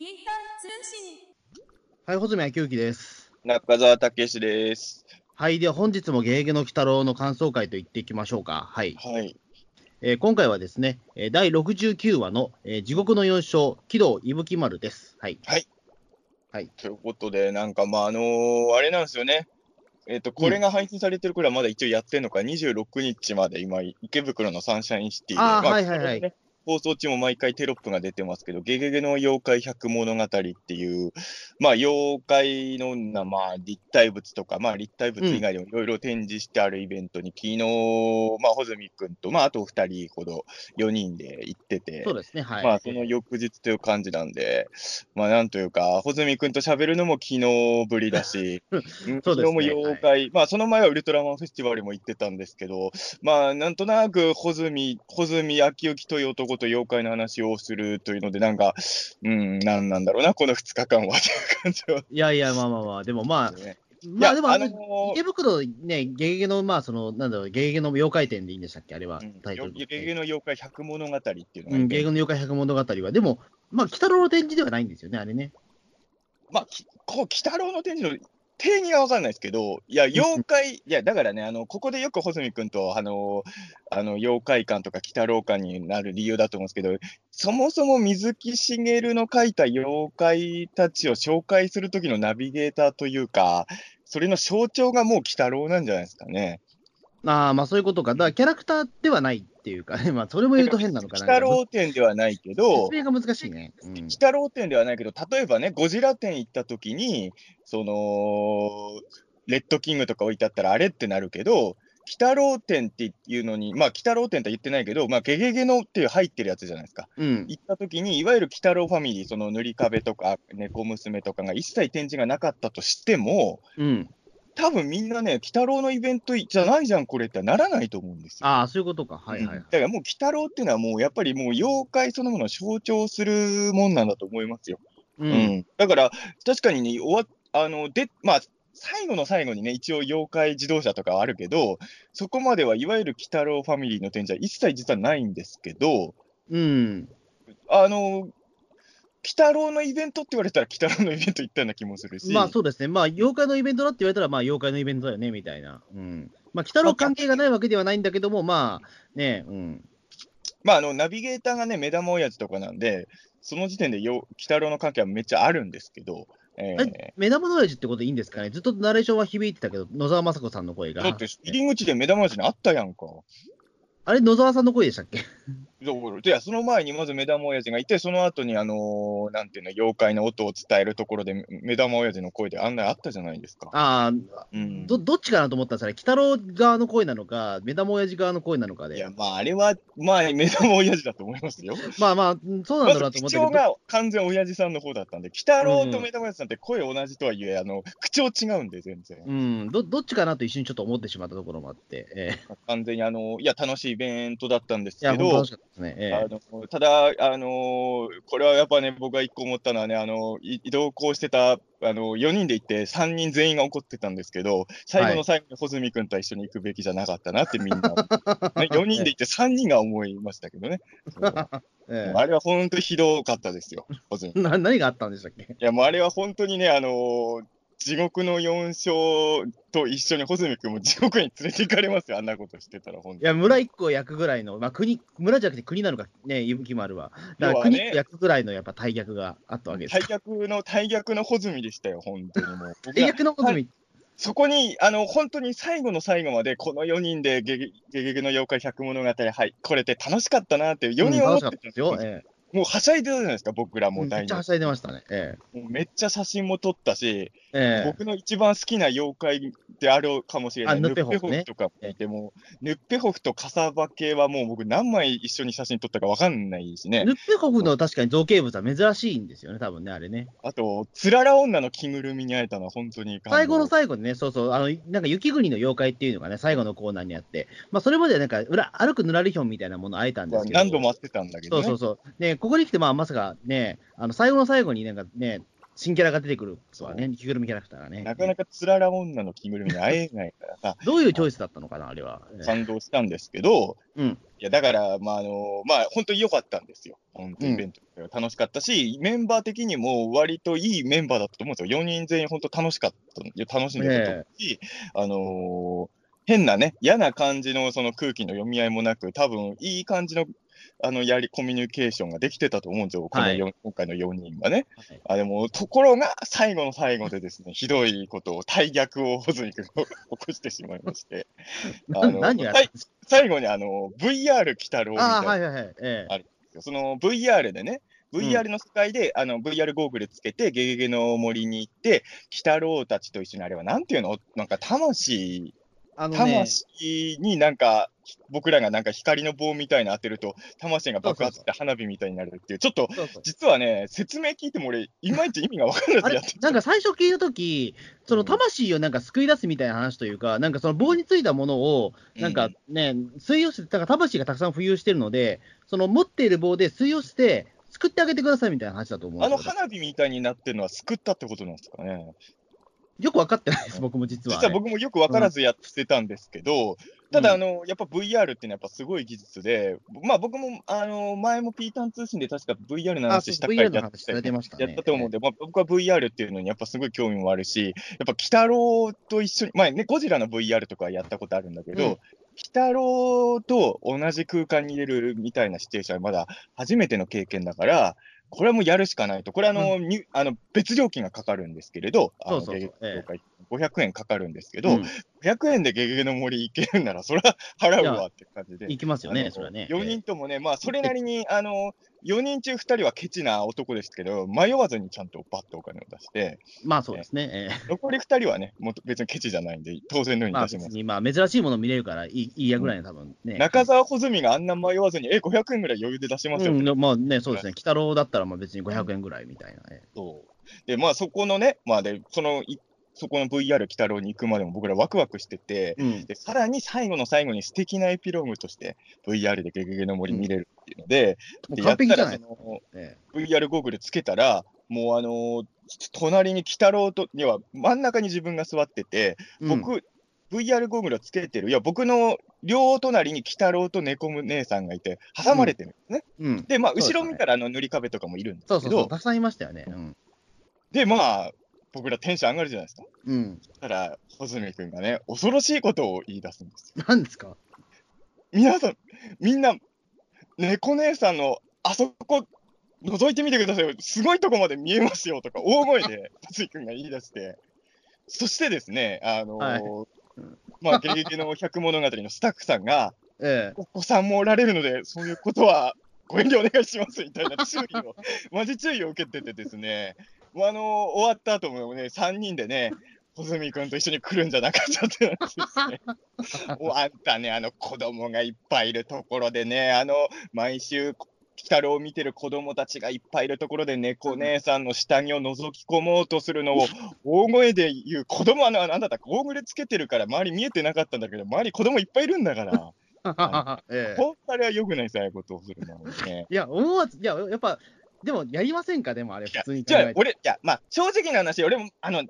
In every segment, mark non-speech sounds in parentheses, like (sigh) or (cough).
インター通信。はい、穂積昭之です。中澤武史です。はい、では本日もゲゲゲの鬼太郎の感想会と言っていきましょうか。はい。はい。えー今回はですね、えー第69話の、えー地獄の四章、喜怒伊吹丸です。はい。ということで、なんかまあ、あのーあれなんですよね。えっ、と、これが配信されてる頃はまだ一応やってるのか、26日まで今、池袋のサンシャインシティで。あーまはいはいはいね放送中も毎回テロップが出てますけど、ゲゲゲの妖怪百物語っていう、まあ、妖怪のな、まあ、立体物とか、まあ、立体物以外でもいろいろ展示してあるイベントに、昨日、まあ、穂積君と、まあ、あと2人ほど、4人で行ってて、そうですね、はい。まあ、その翌日という感じなんで、まあ、なんというか、穂積君と喋るのも昨日ぶりだし、う (laughs) んそうですね。昨日も妖怪、まあ、その前はウルトラマンフェスティバルも行ってたんですけど、まあ、なんとなく穂積、穂積昭之という男と妖怪の話をするというので、なんか、うん、なんなんだろうな、この2日間はという感じはいやいや、まあまあまあ、でもまあ、ね。まあでも、あの、池袋ね、ゲゲゲの、まあ、その、なんだろう、ゲゲゲの妖怪展でいいんでしたっけ、あれはうん、タイトル。ゲゲゲの妖怪百物語っていうのが、うん、ゲゲゲの妖怪百物語は、でも、まあ、鬼太郎の展示ではないんですよね、あれね。まあ、きこう、鬼太郎の展示の定義がわかんないですけど、いや、妖怪、いや、だからね、あの、ここでよく穂積君と、あの、あの、妖怪館とか鬼太郎館になる理由だと思うんですけど、そもそも水木しげるの描いた妖怪たちを紹介するときのナビゲーターというか、それの象徴がもう鬼太郎なんじゃないですかね。ああ、まあそういうことか。だからキャラクターではないっていうかね、(laughs) まあそれも言うと変なのかな。鬼太郎展ではないけど、説明が難しいね。うん鬼太郎展ではないけど、例えばね、ゴジラ展行った時に、その、レッドキングとか置いてあったらあれってなるけど、鬼太郎展っていうのに、まあ、鬼太郎展とは言ってないけど、まあ、ゲゲゲのっていう入ってるやつじゃないですか。うん。行った時に、いわゆる鬼太郎ファミリー、その塗り壁とか猫娘とかが一切展示がなかったとしても、うん。多分みんなね、鬼太郎のイベントじゃないじゃん、これってならないと思うんですよ。ああ、そういうことか。はいはいうん。だからもう、鬼太郎っていうのはもう、やっぱりもう、妖怪そのものを象徴するもんなんだと思いますよ。う。うんん、だから、確かにね、終わあのでまあ、最後の最後にね、一応、妖怪自動車とかはあるけど、そこまではいわゆる鬼太郎ファミリーの展示は一切実はないんですけど、うん。あの、鬼太郎のイベントって言われたら、鬼太郎のイベント行ったような気もするし、まあそうですね。まあ妖怪のイベントだって言われたら、まあ妖怪のイベントだよね、みたいな。うん。まあ、鬼太郎関係がないわけではないんだけども、まあ、ね、うん。まあ、あのナビゲーターがね、目玉親父とかなんで、その時点でよ鬼太郎の関係はめっちゃあるんですけど、えーえ、目玉の親父ってことでいいんですかね？ずっとナレーションは響いてたけど、野沢雅子さんの声が。だって入り口で目玉親父にあったやんか。あれ、野沢さんの声でしたっけ？そういや、その前にまず目玉親父がいて、その後に、あのーなんていうの、妖怪の音を伝えるところで、目玉親父の声で案内あったじゃないですか。ああ、うん、ど、どっちかなと思ったんですよね？鬼太郎側の声なのか、目玉親父側の声なのかで。いや、まあ、あれは、まあ、目玉親父だと思いますよ。まあまあ、うんそうなんだろうなと思ったけど。が完全親父さんの方だったんで、鬼太郎と目玉親父さんって声同じとはいえ、あの、口調違うんで、全然。うん、どどっちかなと一瞬ちょっと思ってしまったところもあって、ええ完全に、あの、いや、楽しいイベントだったんですいや、けどね。ええ。あのただ、あのーこれはやっぱね、僕が一個思ったのはね、あのい移動行してたあの4人で行って、3人全員が怒ってたんですけど、最後の最後に穂積君とは一緒に行くべきじゃなかったなってみんな、(laughs) ね、4人で行って3人が思いましたけどね、(laughs) そう。えあれは本当にひどかったですよ、(laughs) 何があったんでしたっけ？いや、もうあれは本当にね、あのー地獄の4章と一緒に穂積君も地獄に連れて行かれますよ、あんなことしてたら、本当に。いや、村一個焼くぐらいの、まあ国、村じゃなくて国なのかね、伊吹丸は。だから国焼くぐらいのやっぱ大逆があったわけです大。逆の、大逆の穂積でしたよ、本当にもう。僕大が逆のことみ、そこに、あの、本当に最後の最後まで、この4人でゲゲゲゲゲの妖怪百物語、はい、これって楽しかったなって、4人思ってたんですよ。ええもうはしゃいでたじゃないですか、僕らもめっちゃはしゃいでましたね。えもうめっちゃ写真も撮ったし、えええ僕の一番好きな妖怪であるかもしれない、あヌッペホフとかもいて、もうヌッペホフとカサバ系はもう僕何枚一緒に写真撮ったかわかんないしねヌ。ッペホフの確かに造形物は珍しいんですよね、多分ね、あれね。あと、つらら女の着ぐるみに会えたのは本当に最後の最後にね、そうそう、あの、なんか雪国の妖怪っていうのがね、最後のコーナーにあって、まあ、それまではなんか、裏歩くぬらりひょんみたいなもの会えたんですけど。何度も会ってたんだけどね。そうそうそう。ね、ここに来て、まあ、まさかね、あの、最後の最後になんかね、新キャラが出てくるわね、着ぐるみキャラクターがね。なかなかつらら女の着ぐるみに会えないからさ、どういうチョイスだったのかな、あれは。感動したんですけど、うん。いや、だから、まあ、あの、まあ、本当に良かったんですよ。本当にイベントが楽しかったし、メンバー的にも割といいメンバーだったと思うんですよ。4人全員本当楽しかった、楽しんでたと思うし、あのー変なね、嫌な感じのその空気の読み合いもなく、多分いい感じの、あの、やり、コミュニケーションができてたと思うんですよ。このはい。今回の4人はね。はい。あ、でも、ところが、最後の最後でですね、ひどいことを、対逆をホズミ君が起こしてしまいまして、(laughs) なあの最後にあの、VR 鬼太郎みたいな。はい。ええ。その VR でね、VR の世界で、あの VR ゴーグルつけて、ゲゲゲの森に行って、鬼太郎たちと一緒にあれは、なんていうの？なんか魂、あのね、魂になんか、僕らがなんか光の棒みたいなの当てると、魂が爆発して花火みたいになるっていう、ちょっと、実はね、説明聞いても俺、いまいち意味が分からあれずやってなんか最初聞いたとき、そのうん魂をなんか救い出すみたいな話というか、なんかその棒についたものを、なんかね、吸い寄せて、だから魂がたくさん浮遊してるので、その持っている棒で吸い寄せて、救ってあげてくださいみたいな話だと思うんあの。花火みたいになってるのは救ったってことなんですかね。よく分かってないです、僕も実は、ね。実は僕もよく分からずやってたんですけど、ただ、うんあの、やっぱ VR っていうのはやっぱすごい技術で、まあ僕も、あの、前もピータン通信で確か VR の話した回やったね。やったと思うんで、まあ、僕は VR っていうのにやっぱすごい興味もあるし、やっぱ鬼太郎と一緒に、まあね、ゴジラの VR とかはやったことあるんだけど、うん鬼太郎と同じ空間に入れるみたいなシチュエーションはまだ初めての経験だから、これはもうやるしかないと。これはあの、にあの別料金がかかるんですけれど、あのそうそうそう。ゲゲゲええ協会500円かかるんですけど、うん500円でゲゲゲの森行けるんなら、それは払うわって感じで。行きますよね、それはね。4人ともね、まあ、それなりに、あの、4人中2人はケチな男ですけど、迷わずにちゃんとバッとお金を出して、まあそうですね。え残り2人はね、もう別にケチじゃないんで、当然のように出します。別に、まあ珍しいもの見れるからいいいいやぐらいの多分ね。中澤穂積があんな迷わずに、え、500円ぐらい余裕で出しますようん、まあね、そうですね。鬼太郎だったらまあ別に500円ぐらいみたいなね。そうで、まあ、そこのね、まあ、で、その、いそこの VR 鬼太郎に行くまでも僕らワクワクしてて、うん。で、さらに最後の最後に素敵なエピローグとして、VR でゲゲゲの森見れるっていうので、もうで完璧じゃないやったらそのえ VR ゴーグルつけたら、もうあのー隣に鬼太郎と、には真ん中に自分が座ってて、え僕、VR ゴーグルをつけてる、いや、僕の両隣に鬼太郎と猫姉さんがいて、挟まれてるんですね。うん。うん。で、まあ、後ろ見たらあの塗り壁とかもいるんですけど、そうそうそう、たくさんいましたよね。うん。で、まあ、僕らテンション上がるじゃないですか。うん。そしたら、穂積君がね、恐ろしいことを言い出すんですよ。何ですか？皆さん、みんな、猫姉さんのあそこ、覗いてみてくださいよ。すごいとこまで見えますよとか、大声で、穂積君が言い出して、そしてですね、あのーはいまあ、ゲゲゲの百物語のスタッフさんが、ええ。お子さんもおられるので、そういうことはご遠慮お願いしますみたいな注意を、マジ注意を受けててですね、あのー終わった後もね、3人でね、穂積君と一緒に来るんじゃなかったってなってです (laughs) あんたね、あの子供がいっぱいいるところでね、あの、毎週、鬼太郎を見てる子供たちがいっぱいいるところで、猫姉さんの下着を覗き込もうとするのを大声で言う、子供はななんだったゴーグルつけてるから周り見えてなかったんだけど、周り子供いっぱいいるんだから。(laughs) ええ。本当あれは良くないですよ、ああいうことをするのはね。いや、思わず、いや、やっぱ、でもやりませんか、でもあれ、いや普通に考じゃあ。俺、いや、まあ、正直な話、俺も、あの、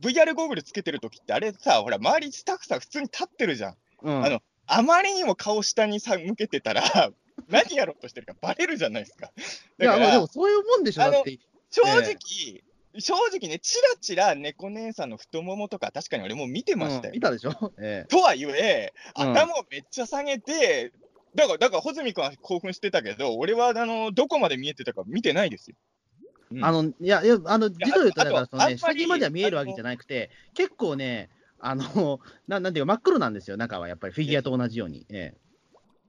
VR ゴーグルつけてるときって、あれさ、ほら、周りスタッフさん普通に立ってるじゃん。うん、あのあまりにも顔下にさ向けてたら、(laughs) 何やろうとしてるかバレるじゃないですか。いや、だからまあでも、そういうもんでしょ、あのだって。正直、正直ね、ちらちら猫姉さんの太ももとか、確かに俺も見てましたよ。うん見たでしょ？えとはいえ、うん頭をめっちゃ下げて、だから、だから、穂積君は興奮してたけど、俺は、あの、どこまで見えてたか見てないですよ。うんえあの、いや、いや、あの、実を言うと、だから、そのね、あんまでは見えるわけじゃなくて、結構ね、あの、(laughs) ななんていうか、真っ黒なんですよ、中はやっぱり、フィギュアと同じように。え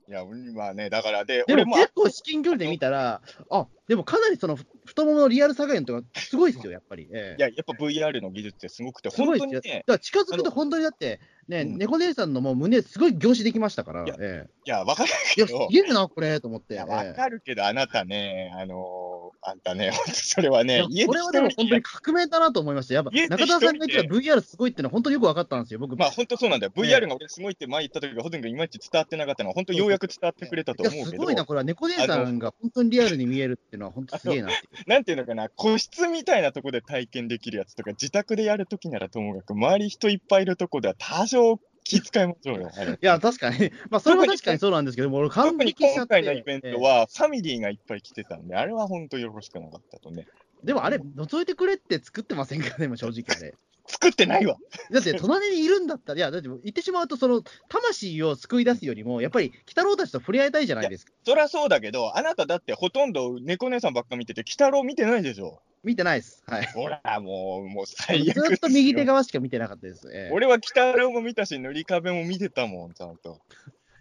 いや、まあね、だから、で、え、で俺も、も結構至近距離で見たら、あでもかなりそのふ太もものリアル加減とか、すごいですよ、やっぱり。ええいや、やっぱ VR の技術ってすごくて、すごいですよ。本当にねだ、から近づくと本当にだって、ね、うん猫姉さんのもう胸、すごい凝視できましたから、いやえいや、わかるえいや、すけど、げえな、これ、と思って。わかるけど、あなたね、あのあんたね、本当それはね、これはでも本当に革命だなと思いました。やっぱ中田さんが言ってた VR すごいってのは本当によく分かったんですよ、僕。まあ本当そうなんだよ。VR が俺すごいって前言った時が、ほとんどいまいち伝わってなかったのは、本当ようやく伝わってくれたと思うけど、すごいな、これは猫姉さんが本当にリアルに見えるっていうのは本当すげえなって。なんていうのかな、個室みたいなとこで体験できるやつとか、自宅でやるときならともかく、周り人いっぱいいるとこでは多少気遣いましょうよ。いや、確かに、まあ、それは確かにそうなんですけども、俺、感特に。今回のイベントは、ファミリーがいっぱい来てたんで、あれは本当よろしくなかったとね。えーでもあれ、覗いてくれって作ってませんか？ね、正直あれ。作ってないわ。だって、隣にいるんだったら、いや、だって言ってしまうと、その、魂を救い出すよりも、やっぱり、鬼太郎たちと触れ合いたいじゃないですか。そりゃそうだけど、あなただってほとんど猫姉さんばっか見てて、鬼太郎見てないでしょ。見てないです。はい。ほら、もう、もうず最悪ですよっと右手側しか見てなかったです。ええ俺は鬼太郎も見たし、塗り壁も見てたもん、ちゃんと。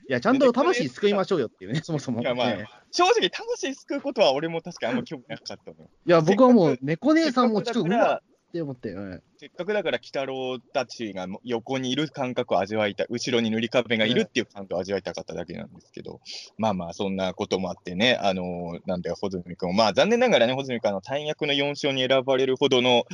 いや、ちゃんと魂救いましょうよっていうね、そもそも。いやまあええ正直、魂救うことは俺も確かにあんま興味なかったのよ。いや、僕はもう、猫姉さんもちょっと、って思って、えせっかくだから、鬼太郎たちが横にいる感覚を味わいたい、後ろに塗り壁がいるっていう感覚を味わいたかっただけなんですけど、まあまあ、そんなこともあってね、あのなんだよ、穂積君、まあ残念ながらね、穂積君、あの大役の4勝に選ばれるほどの、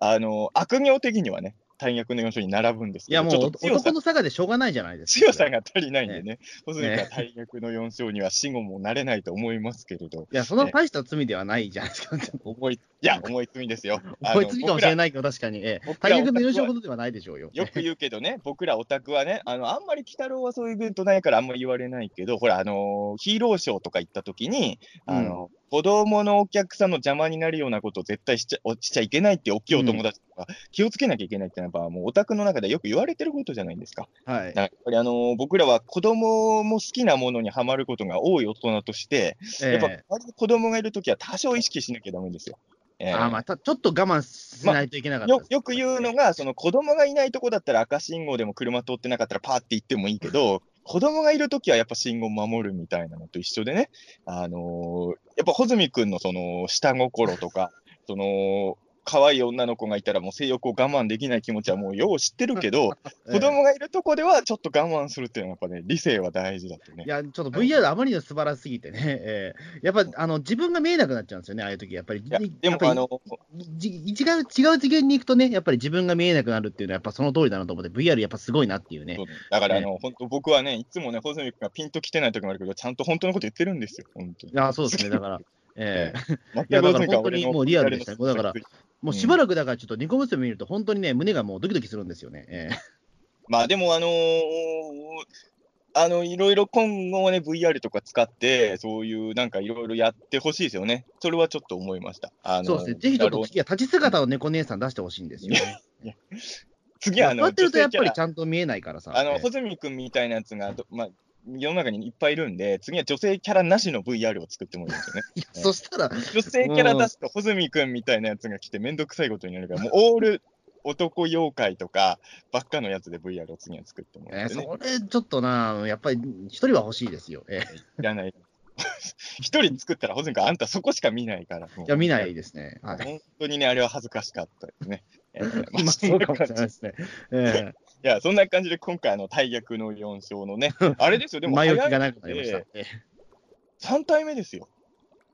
あの悪行的にはね、大役の4勝に並ぶんですいや、けど、もうちょっと男の差がでしょうがないじゃないですか。強さが足りないんでね、穂積君はね大役の4勝には死後もなれないと思いますけれど、いや、そんな大した罪ではないじゃないですか。思い、いや、思い罪ですよ。(laughs) 思いつきかもしれい。ないけど、確かに。ええ大役の優勝ほどではないでしょうよ。よく言うけどね、僕らオタクはね、あのあんまり鬼太郎はそういうイベントないからあんまり言われないけど、ほら、あのヒーローショーとか行った時に、あの子供のお客さんの邪魔になるようなことを絶対しちゃおしちゃいけないって、大きいお友達とか、気をつけなきゃいけないっていうのは、もうオタクの中でよく言われてることじゃないですか。はい。やっぱりあの僕らは子供も好きなものにはまることが多い大人として、やっぱええ。周りに子供がいるときは多少意識しなきゃダメですよ。えーあまあ、たちょっと我慢しないといけなかった。ですよよく言うのが、その子供がいないとこだったら赤信号でも車通ってなかったらパーって行ってもいいけど、子供がいるときはやっぱ信号守るみたいなのと一緒でね、あのーやっぱ穂積君のその下心とか、その可愛い女の子がいたらもう性欲を我慢できない気持ちはもうよう知ってるけど、(laughs) 子供がいるとこではちょっと我慢するっていうのはやっぱね、理性は大事だとねい。や、ちょっと VR あまりにも素晴らしすぎてね、ええやっぱあの自分が見えなくなっちゃうんですよね、ああいう時やっぱり。でもあの、じ違う違う次元に行くとね、やっぱり自分が見えなくなるっていうのは、やっぱその通りだなと思って、VR やっぱすごいなっていうねそう。だからあの、本当僕はね、いつもね、穂積君がピンと来てない時もあるけど、ちゃんと本当のこと言ってるんですよ、本当にい。や、そうですね、だから、ええ (laughs) いやだから本当にもうリアルでしたねだからうんもうしばらくだからちょっとニコ娘見ると、本当にね、胸がもうドキドキするんですよね。ええまあでも、あのーあの、いろいろ今後はね、VR とか使って、そういうなんかいろいろやってほしいですよね。それはちょっと思いました。あのそうですね、ぜひちょっと次は立ち姿を猫姉さん出してほしいんですよね。次はあの、こうやってるとやっぱりちゃんと見えないからさ。ラあの、ええ穂積君みたいなやつがど、まあ、世の中にいっぱいいるんで、次は女性キャラなしの VR を作ってもいいんですよね。(laughs) いやそしたら、女性キャラ出すと、穂積君みたいなやつが来て、めんどくさいことになるから、もうオール男妖怪とかばっかのやつで VR を次は作ってもらえーってね。それちょっとな、やっぱり一人は欲しいですよ。ええいらない。一人作ったら、穂積君、あんたそこしか見ないから。いや、見ないですね。はい。本当にね、あれは恥ずかしかったですね。えー (laughs) まあ今そうかもしれないですね。えいや、そんな感じで今回、あの、大役の4勝のね、(laughs) あれですよ、でえも、前置きが早くなりました。ええ3体目ですよ。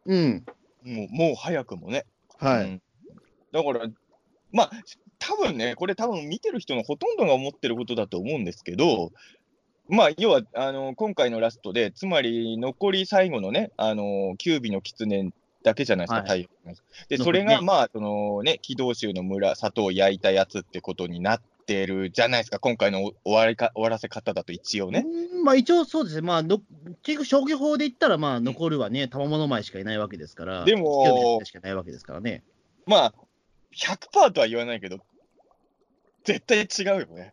うん。もう、もう早くもね。はい。うんだから、まあ、多分ね、これ多分見てる人のほとんどが思ってることだと思うんですけど、まあ、要は、あの、今回のラストで、つまり残り最後のね、あの、キュービの狐だけじゃないですか、はい太陽ので、それが、ねまあ、そのね、軌道州の村、砂糖を焼いたやつってことになってるじゃないですか、今回の終わりか終わらせ方だと一応ね。うんまあ一応そうですね、まあ、の結局、消去法で言ったら、まあ、残るはね、賜物前しかいないわけですから、でもしかいないわけですからね。まあ、100%とは言わないけど、絶対違うよね。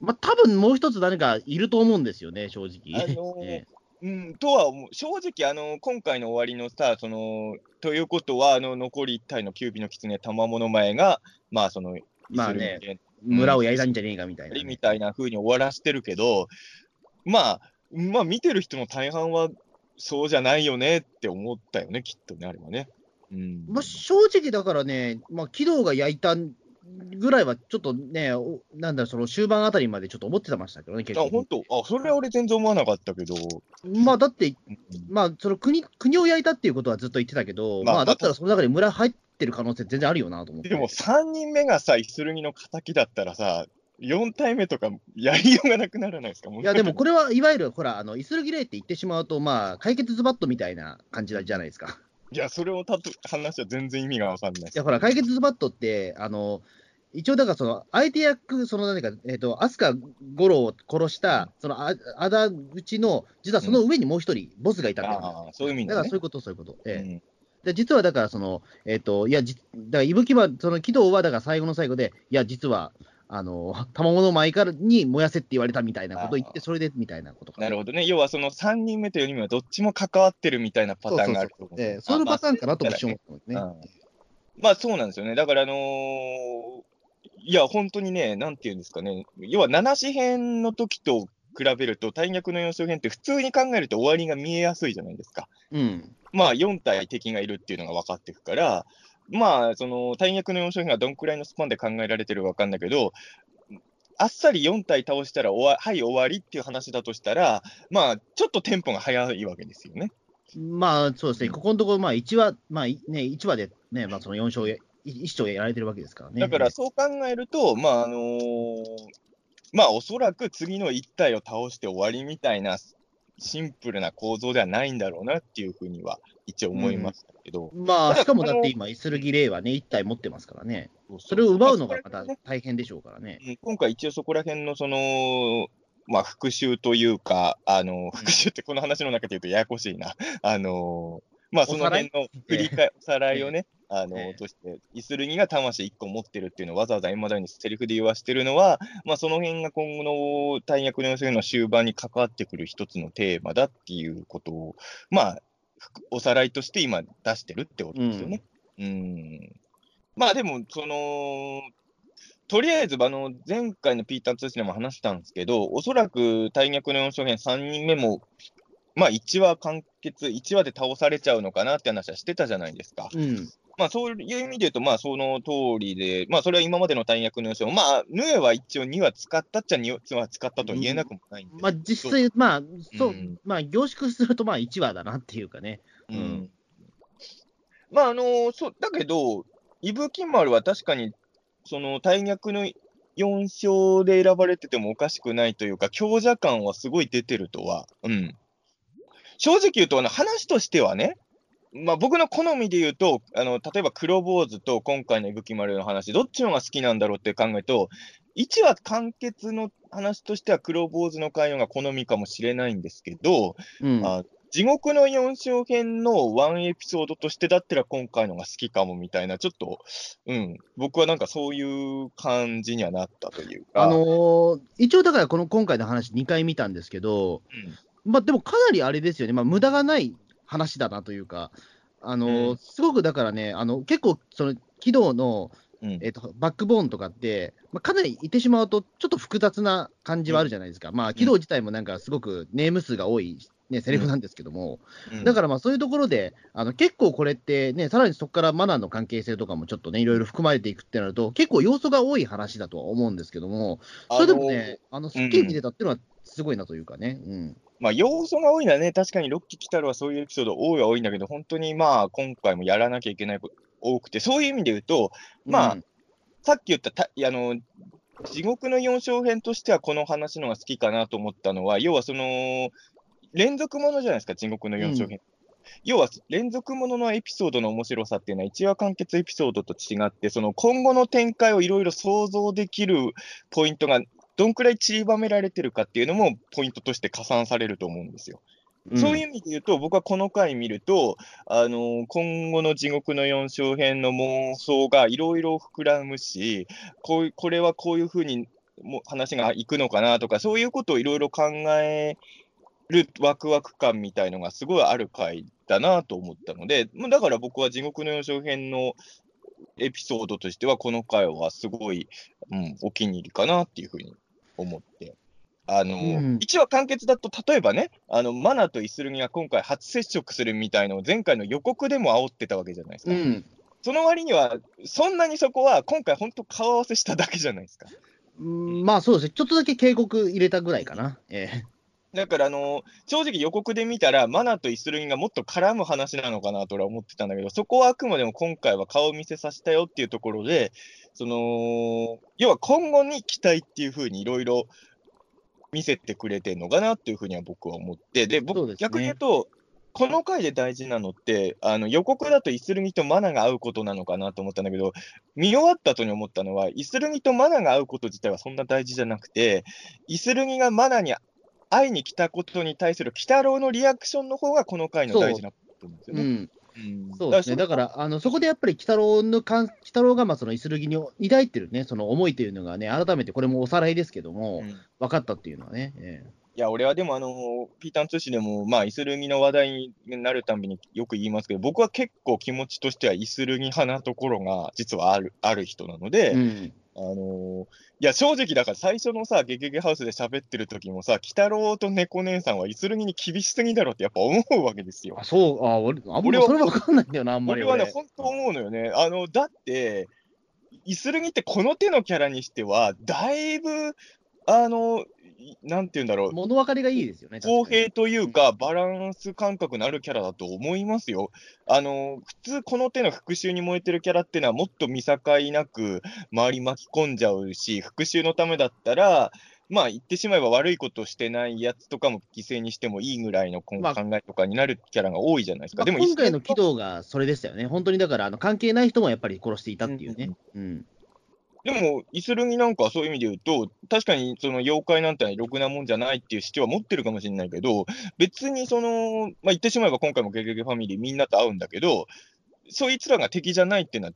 まあ多分もう一つ誰かいると思うんですよね、正直。あのー (laughs) えうん、とは思う、正直、あの今回の終わりのさ、そのということは、あの残り1体のキュービの狐、賜物前が、まあ、その、まあね村を焼いたんじゃねえかみたいなね、みたいな風に終わらしてるけど、まあ、まあ、見てる人の大半は、そうじゃないよねって思ったよね、きっとね、あれはね。うん、まあ、正直だからね、まあ、軌道が焼いたぐらいはちょっとね、おなんだろう、その終盤あたりまでちょっと思ってましたけどね、結あ、構。本当？あ、それは俺全然思わなかったけど。まあ、だって、うんまあ、その国国を焼いたっていうことはずっと言ってたけど、まあまあ、だったらその中に村入ってる可能性全然あるよなと思って。でも3人目がさ、イスルギの敵だったらさ、4体目とかやりようがなくならないですか？いや、でもこれはいわゆる、ほら、あのイスルギレイって言ってしまうと、まあ、解決ズバットみたいな感じじゃないですか。いや、それをたと話は全然意味がわかんないいや、ほら、解決ズバットって、あの、一応、だから、その、相手役、その、何か、えっ、と、飛鳥五郎を殺した、その、ああだ討ちの、実はその上にもう一人、ボスがいたっていうああ、そういう意味だねだからそういう。こと、そういうこと。ええうんで実はだから、その、えっ、と、いや、じだから、伊吹は、その、軌道は、だから最後の最後で、いや、実は、あの、卵の前からに燃やせって言われたみたいなことを言って、それでみたいなことか。なるほどね。要はその3人目と4人目はどっちも関わってるみたいなパターンがあると思うええそういうパターンかなと私思ってますね。まあそうなんですよね。だからあのーいや、本当にね、なんていうんですかね。要は七子編の時と比べると、大逆の四章編って普通に考えると終わりが見えやすいじゃないですか。うん。まあ4体敵がいるっていうのが分かっていくから、まあその大逆の四章編がどんくらいのスパンで考えられてるか分かんないけど、あっさり4体倒したら終わ、はい、終わりっていう話だとしたら、まあ、ちょっとテンポが早いわけですよね。まあ、そうですね、うんここのところ、まあ、1話、まあ、いね、1話でね、まあ、その4勝や、1勝やられてるわけですからね。だからそう考えると、まああのーまあおそらく次の1体を倒して終わりみたいなシンプルな構造ではないんだろうなっていうふうには一応思いましたけど、まあ、ただしかもだって今、イスルギレイはね、1体持ってますからね。それを奪うのがまた大変でしょうからね。うん。今回一応そこら辺のその、まあ復習というか、あの、復習ってこの話の中で言うとややこしいな。あのーまあその辺の振り返おさらいをね、あの、ええとして、イスルギが魂1個持ってるっていうのをわざわざ今だにセリフで言わしてるのは、まあその辺が今後の大役の予選の終盤に関わってくる一つのテーマだっていうことを、まあ、おさらいとして今出してるってことですよね。うん。まあでも、その、とりあえず、あの、前回のピーター通信でも話したんですけど、おそらく大逆の4勝編3人目も、まあ1話完結、1話で倒されちゃうのかなって話はしてたじゃないですか。うん。まあそういう意味で言うと、まあその通りで、まあそれは今までの大逆の4勝、まあヌエは一応2話使ったっちゃ2話使ったとは言えなくもないんですけどまあ、実際、まあ、そう、うんまあ、凝縮すると、まあ、1話だなっていうかね。うんうんまあ、あのそう、だけど、伊吹丸は確かに、その、大逆の4勝で選ばれててもおかしくないというか、強者感はすごい出てるとは、うん。正直言うと、あの、話としてはね、まあ、僕の好みで言うと、あの、例えば黒坊主と今回の伊吹丸の話、どっちの方が好きなんだろうって考えると、1話完結の話としては黒坊主の会話が好みかもしれないんですけど、うん。あ地獄の4章編のワンエピソードとしてだったら今回のが好きかもみたいな、ちょっと、うん、僕はなんかそういう感じにはなったというか、あのー一応だからこの今回の話2回見たんですけど、まあでもかなりあれですよね、まあ無駄がない話だなというか、あのーうん。すごくだからね、あの結構その軌道の、うん、うんえっとバックボーンとかって、まあ、かなり言ってしまうと、ちょっと複雑な感じはあるじゃないですか。まあ軌道自体もなんかすごくネーム数が多い、ね、セリフなんですけども、うん。だからまあそういうところで、あの結構これってね、さらにそこからマナーの関係性とかもちょっとね、いろいろ含まれていくってなると、結構要素が多い話だとは思うんですけども、それでもね、あのすっきり見てたっていうのはすごいなというかね。うんまあ、要素が多いのはね、確かにロッキー来たるはそういうエピソード多いは多いんだけど、本当にまあ、今回もやらなきゃいけないこと多くて、そういう意味で言うと、まあうんさっき言ったた、あの、地獄の4章編としてはこの話のが好きかなと思ったのは、要はその、連続ものじゃないですか、地獄の4章編。要は連続もののエピソードの面白さっていうのは、1話完結エピソードと違って、その今後の展開をいろいろ想像できるポイントが、どんくらい散りばめられてるかっていうのも、ポイントとして加算されると思うんですよ。そういう意味で言うと、僕はこの回見ると、あの今後の地獄の4章編の妄想がいろいろ膨らむし、こういこれはこういうふうにも話がいくのかなとか、そういうことをいろいろ考えるワクワク感みたいのがすごいある回だなと思ったので、まあだから僕は地獄の4章編のエピソードとしては、この回はすごい、うん、お気に入りかなっていうふうに思って。あの、うん1話完結だと、例えばね、あの、マナとイスルギが今回初接触するみたいのを前回の予告でも煽ってたわけじゃないですか。うん。その割には、そんなにそこは、今回、本当、顔合わせしただけじゃないですか。うんまあそうですね、ちょっとだけ警告入れたぐらいかな。ええだから、あの正直予告で見たら、マナとイスルギがもっと絡む話なのかなと俺は思ってたんだけど、そこはあくまでも今回は顔見せさせたよっていうところで、その要は今後に期待っていうふうにいろいろ見せてくれてるのかなっていうふうには僕は思って、で、僕、ね。逆に言うと、この回で大事なのって、あの予告だとイスルギとマナが合うことなのかなと思ったんだけど、見終わった後に思ったのは、イスルギとマナが合うこと自体はそんな大事じゃなくて、イスルギがマナに会いに来たことに対する鬼太郎のリアクションの方がこの回の大事なことなんですよね。そうですね、だから、あのそこでやっぱり鬼太郎のかん、鬼太郎がまあそのイスルギに抱いてるね、その思いというのがね、改めてこれもおさらいですけども、うん。分かったっていうのはね、えいや、俺はでも、あのピーターン通信でも、まあ、イスルギの話題になるたびによく言いますけど、僕は結構気持ちとしてはイスルギ派なところが実はあるある人なので、えうん、あのいや、正直だから最初のさ、ゲゲゲハウスで喋ってる時もさ、鬼太郎と猫姉さんはイスルギに厳しすぎだろってやっぱ思うわけですよあ。そう、あ俺、あん俺はまそれ分かんないんだよな、あんまり俺。俺はね、本当思うのよね。あの、だって、イスルギってこの手のキャラにしては、だいぶ、あの、いなんて言うんだろう、物分かりがいいですよね、公平というか、バランス感覚のあるキャラだと思いますよ。あの、普通この手の復讐に燃えてるキャラっていうのはもっと見境なく周り巻き込んじゃうし、復讐のためだったら、まあ言ってしまえば悪いことしてないやつとかも犠牲にしてもいいぐらいの考えとかになるキャラが多いじゃないですか。まあでも今回の軌道がそれでしたよね、本当にだから、あの関係ない人もやっぱり殺していたっていうね。うんでも、イスルギなんかはそういう意味で言うと、確かにその妖怪なんてろくなもんじゃないっていう主張は持ってるかもしれないけど、別にその、まあ、言ってしまえば今回もゲゲゲファミリーみんなと会うんだけど、そいつらが敵じゃないっていうのは、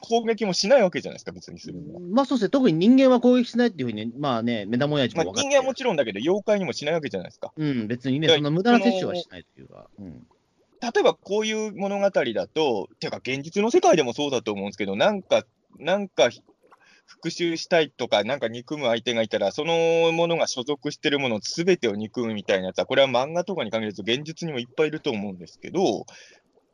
攻撃もしないわけじゃないですか、別にするのは。まあそうですね、特に人間は攻撃しないっていうふうに、まあね、目玉親父まあ、も分かって人間はもちろんだけど、妖怪にもしないわけじゃないですか。うん、別にね、そんな無駄な摂取はしないというか。うん例えばこういう物語だと、てか現実の世界でもそうだと思うんですけど、なんか、なんか、復讐したいとか、なんか憎む相手がいたら、そのものが所属してるものすべてを憎むみたいなやつは、これは漫画とかに限らず、現実にもいっぱいいると思うんですけど、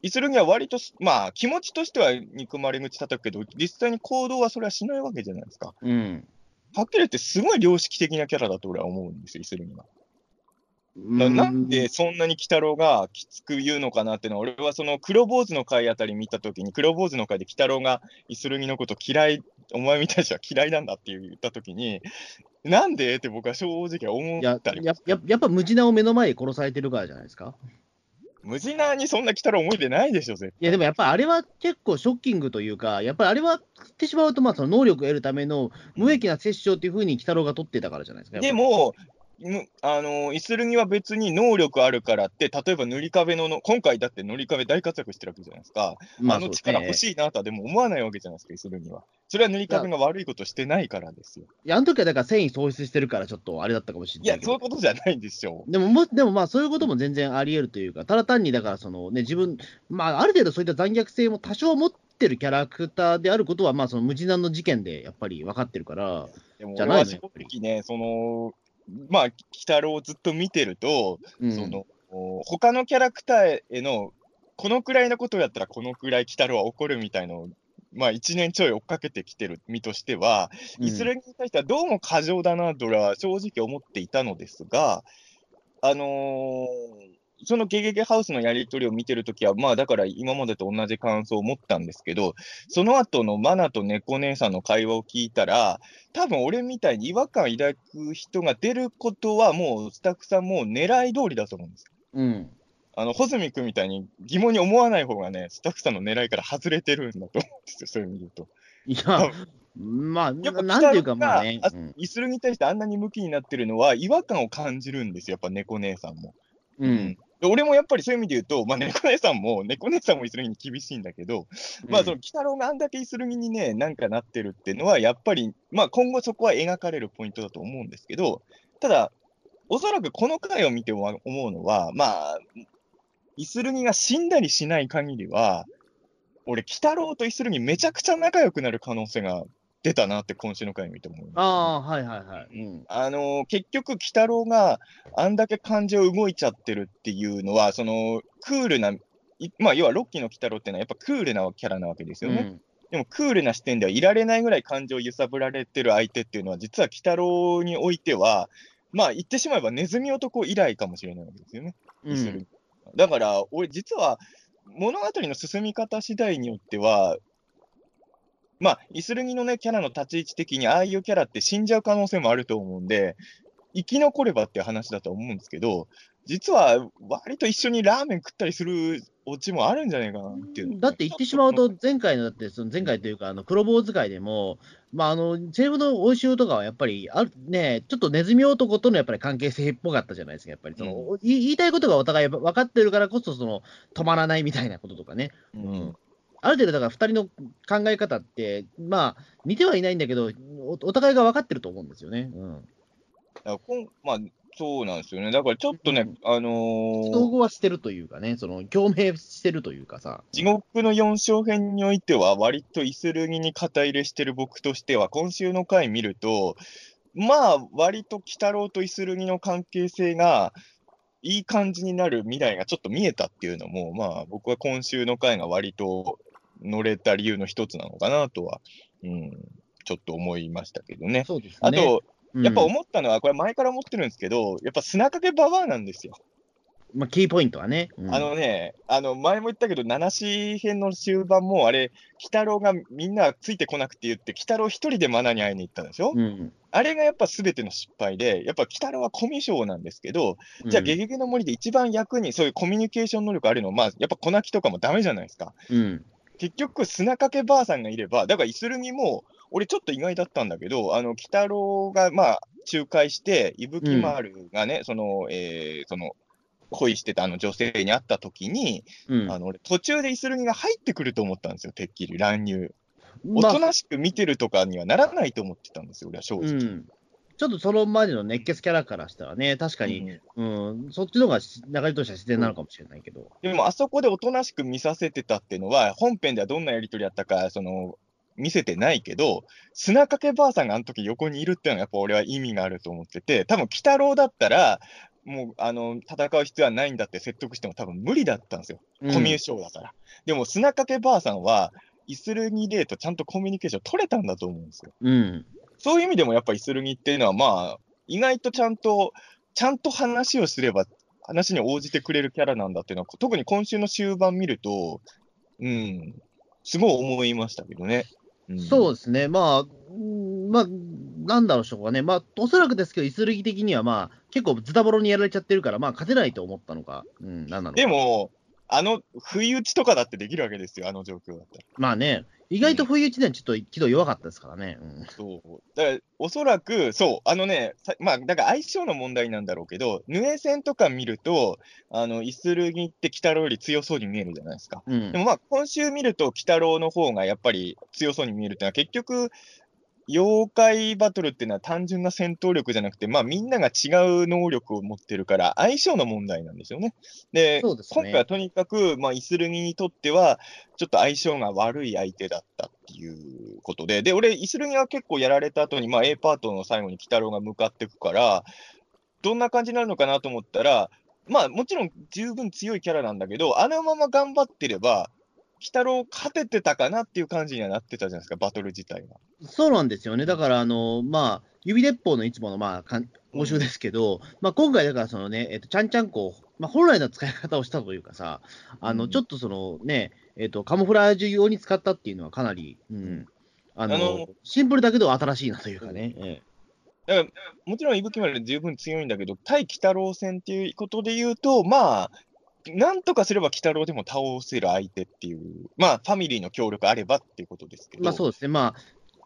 イスルギは割とす、まあ、気持ちとしては憎まれ口叩くけど、実際に行動はそれはしないわけじゃないですか。うん。はっきり言って、すごい良識的なキャラだと俺は思うんですよ、イスルギは。ななんでそんなに鬼太郎がきつく言うのかなっていうのは、俺はその黒坊主の回あたり見たときに、黒坊主の回で鬼太郎がイスルギのこと嫌い、お前みたいな人は嫌いなんだって言ったときに、(laughs) なんでって僕は正直思ったりやややっぱ無地なを目の前で殺されてるからじゃないですか。無事なにそんな鬼太郎思い出ないでしょ、絶対。いや、でもやっぱりあれは結構ショッキングというか、やっぱりあれは言ってしまうと、まあその能力を得るための無益な殺生っていうふうに鬼太郎が取ってたからじゃないですか。で、も、むあのイスルギは別に能力あるからって、例えば塗り壁のの、今回だって塗り壁大活躍してるわけじゃないですか。あの力欲い。しいなとはでも思わないわけじゃないですか、イスルギは。それは塗り壁が悪いことしてないからですよ。いや、あの時はだから繊維喪失してるから、ちょっとあれだったかもしれいや、ないけど。そういうことじゃないんですよ。でもも、でもまあ、そういうことも全然あり得るというか、ただ単にだから、そのね、自分、まあ、ある程度そういった残虐性も多少持ってるキャラクターであることは、まあ、その無地難の事件でやっぱり分かってるから、じゃないの俺は正直ね、その、まあ、鬼太郎をずっと見てると、うん、その、他のキャラクターへの、このくらいのことをやったら、このくらい鬼太郎は怒るみたいのを、まあ、一年ちょい追っかけてきてる身としては、うん。イスラエルに対してはどうも過剰だなと俺は正直思っていたのですが、あのーそのゲゲゲハウスのやり取りを見てるときは、まあだから今までと同じ感想を持ったんですけど、その後のマナと猫姉さんの会話を聞いたら、多分俺みたいに違和感抱く人が出ることはもうスタッフさんも狙い通りだと思うんですよ。うん。あの、穂積君みたいに疑問に思わない方がね、スタッフさんの狙いから外れてるんだと思うんですよ、そういう意味で言うと。い多や、分まあ、やっぱなんていうか、まあね北。うんイスルに対してあんなに向きになってるのは、違和感を感じるんですよ、やっぱ猫姉さんも。うん。で俺もやっぱりそういう意味で言うと、まあ、猫姉さんも、猫姉さんもイスルギに厳しいんだけど、まあ、その、鬼太郎があんだけイスルギにね、なんかなってるっていうのは、やっぱり、まあ、今後そこは描かれるポイントだと思うんですけど、ただ、おそらくこの回を見ても思うのは、まあ、イスルギが死んだりしない限りは、俺、鬼太郎とイスルギめちゃくちゃ仲良くなる可能性が出たなって今週の回見て思います、ああ、はいはいはい。うん。あのー結局、鬼太郎があんだけ感情動いちゃってるっていうのは、そのクールないまあ、要はロッキーの鬼太郎っていうのはやっぱクールなキャラなわけですよね。うんでもクールな視点ではいられないぐらい感情を揺さぶられてる相手っていうのは、実は鬼太郎においては、まあ言ってしまえばネズミ男以来かもしれないわけですよね。うん、だから、俺実は物語の進み方次第によっては、まあ、イスルギのね、キャラの立ち位置的に、ああいうキャラって死んじゃう可能性もあると思うんで、生き残ればっていう話だと思うんですけど、実は割と一緒にラーメン食ったりするオチもあるんじゃないかなっていう。だって言ってしまうと、前回の、だって、その前回というか、あの黒坊使いでも、まあ、あの、西部の欧州とかはやっぱり、あるね、ちょっとネズミ男とのやっぱり関係性っぽかったじゃないですか、やっぱりその、うん、言いたいことがお互い分かってるからこそ、その、止まらないみたいなこととかね。うん、うんある程度、だから2人の考え方って、まあ、似てはいないんだけどお、お互いが分かってると思うんですよね。うん、まあ、そうなんですよね。だからちょっとね、うん、あのー、統合はしてるというかね、その共鳴してるというかさ。地獄の4章編においては、割とイスルギに肩入れしてる僕としては、今週の回見ると、まあ、割と鬼太郎とイスルギの関係性が、いい感じになる未来がちょっと見えたっていうのも、まあ、僕は今週の回が割と乗れた理由の一つなのかなとは、うん、ちょっと思いましたけどね。そうですねあと、やっぱ思ったのは、これ前から思ってるんですけど、やっぱ砂かけババアなんですよ。まあ、キーポイントはね。うん、あのね、あの前も言ったけど、七子編の終盤も、あれ、鬼太郎がみんなついてこなくて言って、鬼太郎一人でマナに会いに行ったんでしょ、うん、あれがやっぱすべての失敗で、やっぱ鬼太郎はコミュ障なんですけど、じゃあ、ゲゲゲの森で一番役にそういうコミュニケーション能力あるのは、まあ、やっぱ粉木とかもだめじゃないですか。うん、結局、砂かけばあさんがいれば、だから、イスルギも、俺ちょっと意外だったんだけど、あの、鬼太郎が、まあ、仲介して、伊吹丸がね、うん、その、えー、その、恋してたあの女性に会った時に、うん、あの俺途中でイスルギが入ってくると思ったんですよ、てっきり乱入。おとなしく見てるとかにはならないと思ってたんですよ、俺は正直。うんちょっとそのまでの熱血キャラからしたらね、確かに、うん、うん、そっちの方が流れとしては自然なのかもしれないけど。でも、あそこでおとなしく見させてたっていうのは、本編ではどんなやり取りやったか、その、見せてないけど、砂かけばあさんがあの時横にいるっていうのは、やっぱ俺は意味があると思ってて、多分鬼太郎だったら、もうあの戦う必要はないんだって説得しても多分無理だったんですよ、コミュ障だから。でも砂かけばあさんは、イスルギレーとちゃんとコミュニケーション取れたんだと思うんですよ。うん、そういう意味でもやっぱイスルギっていうのは、まあ、意外とちゃんと、ちゃんと話をすれば、話に応じてくれるキャラなんだっていうのは、特に今週の終盤見ると、うん、すごい思いましたけどね。うん、そうですね、まあ、まあ、なんだろうしょうかね、まあ、おそらくですけど、イスルギ的には、まあ、結構ズタボロにやられちゃってるから、まあ、勝てないと思ったのか、うん、なんなのでも、あの、不意打ちとかだってできるわけですよ、あの状況だったら。まあね、意外と不意打ちではちょっと軌道弱かったですからね。うん、そう。だから、おそらく、そう、あのね、まあ、だから相性の問題なんだろうけど、ヌエ戦とか見ると、あの、イスルギって鬼太郎より強そうに見えるじゃないですか。うん、でもまあ、今週見ると、鬼太郎の方がやっぱり強そうに見えるっていうのは、結局、妖怪バトルっていうのは単純な戦闘力じゃなくて、まあみんなが違う能力を持ってるから、相性の問題なんですよね。で、でね、今回はとにかく、まあイスルギにとっては、ちょっと相性が悪い相手だったっていうことで、で、俺、イスルギは結構やられた後に、まあ A パートの最後に鬼太郎が向かっていくから、どんな感じになるのかなと思ったら、まあもちろん十分強いキャラなんだけど、あのまま頑張ってれば、鬼太郎勝ててたかなっていう感じにはなってたじゃないですか、バトル自体が。そうなんですよね。だから、あの、まあ、指鉄砲のいつもの、まあ、応酬ですけど、うん、まあ、今回、だから、そのね、えっと、ちゃんちゃんこ、まあ、本来の使い方をしたというかさ、あの、うん、ちょっとそのね、えっと、カモフラージュ用に使ったっていうのはかなり、うん、あの、あのシンプルだけど新しいなというかね。うん、ええだからもちろん、伊吹丸十分強いんだけど、対鬼太郎戦っていうことで言うと、まあ、なんとかすれば鬼太郎でも倒せる相手っていう、まあ、ファミリーの協力あればっていうことですけど。まあそうですね。まあ、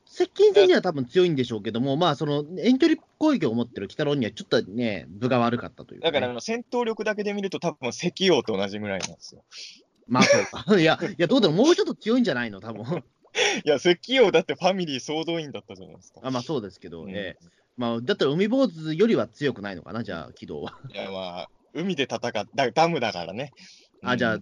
接近戦には多分強いんでしょうけども、まあ、その遠距離攻撃を持ってる鬼太郎にはちょっとね、分が悪かったという、ね、だからあの戦闘力だけで見ると、多分石王と同じぐらいなんですよ。まあそうか。いや、(laughs) いやどうだろう、もうちょっと強いんじゃないの、多分いや、石王だってファミリー総動員だったじゃないですか。あまあそうですけど、ね、うん、まあ、だったら海坊主よりは強くないのかな、じゃあ、軌道は。いや、まあ、海で戦っダムだからね。あ、じゃあ、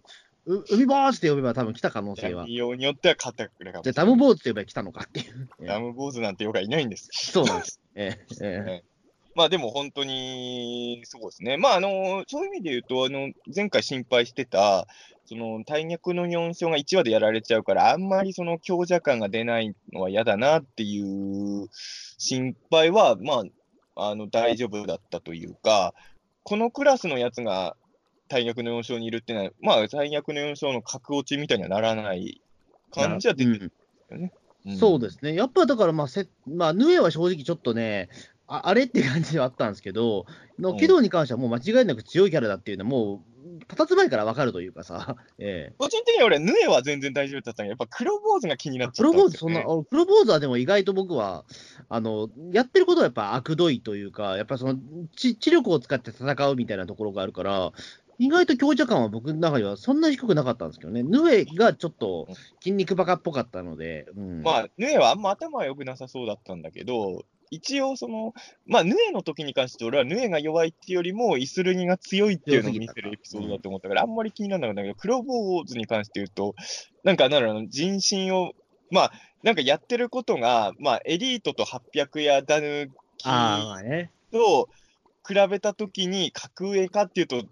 う海坊主って呼べば多分来た可能性は。利用によっては勝ってくれかもじゃあ、ダム坊主って呼べば来たのかっていう。(laughs) ダム坊主なんてよがいないんです。(laughs) そうなんです。ええええ (laughs) まあでも本当に、そうですね。まああの、そういう意味で言うと、あの、前回心配してた、その大逆の4勝が1話でやられちゃうから、あんまりその強者感が出ないのは嫌だなっていう心配は、まあ、あの大丈夫だったというか、このクラスのやつが大逆の4勝にいるっていうのは、まあ、大逆の4勝の格落ちみたいにはならない感じは出てるよね。うん、そうですね。やっぱだから、まあ、せまあ、ヌエは正直ちょっとね、ああれって感じはあったんですけど、の軌道に関してはもう間違いなく強いキャラだっていうのは、もう、たつ前から分かるというかさ、(laughs) ええ、個人的には俺、ヌエは全然大丈夫だったんやっぱ黒坊主が気になっちゃった、ね、黒坊主、そんな、黒坊主はでも意外と僕は、あの、やってることはやっぱ悪どいというか、やっぱその、知知力を使って戦うみたいなところがあるから、意外と強者感は僕の中ではそんなに低くなかったんですけどね、ヌエがちょっと筋肉バカっぽかったので、うん、まあ、ヌエはあんま頭は良くなさそうだったんだけど、一応その、まあ、ヌエの時に関して俺はヌエが弱いっていうよりも、イスルギが強いっていうのを見せるエピソードだと思ったから、あんまり気にならなかったけど、黒坊主に関して言うと、なんか、なんだろう、人心を、まあ、なんかやってることが、まあ、エリートと800やダヌキと比べたときに、格上かっていうと、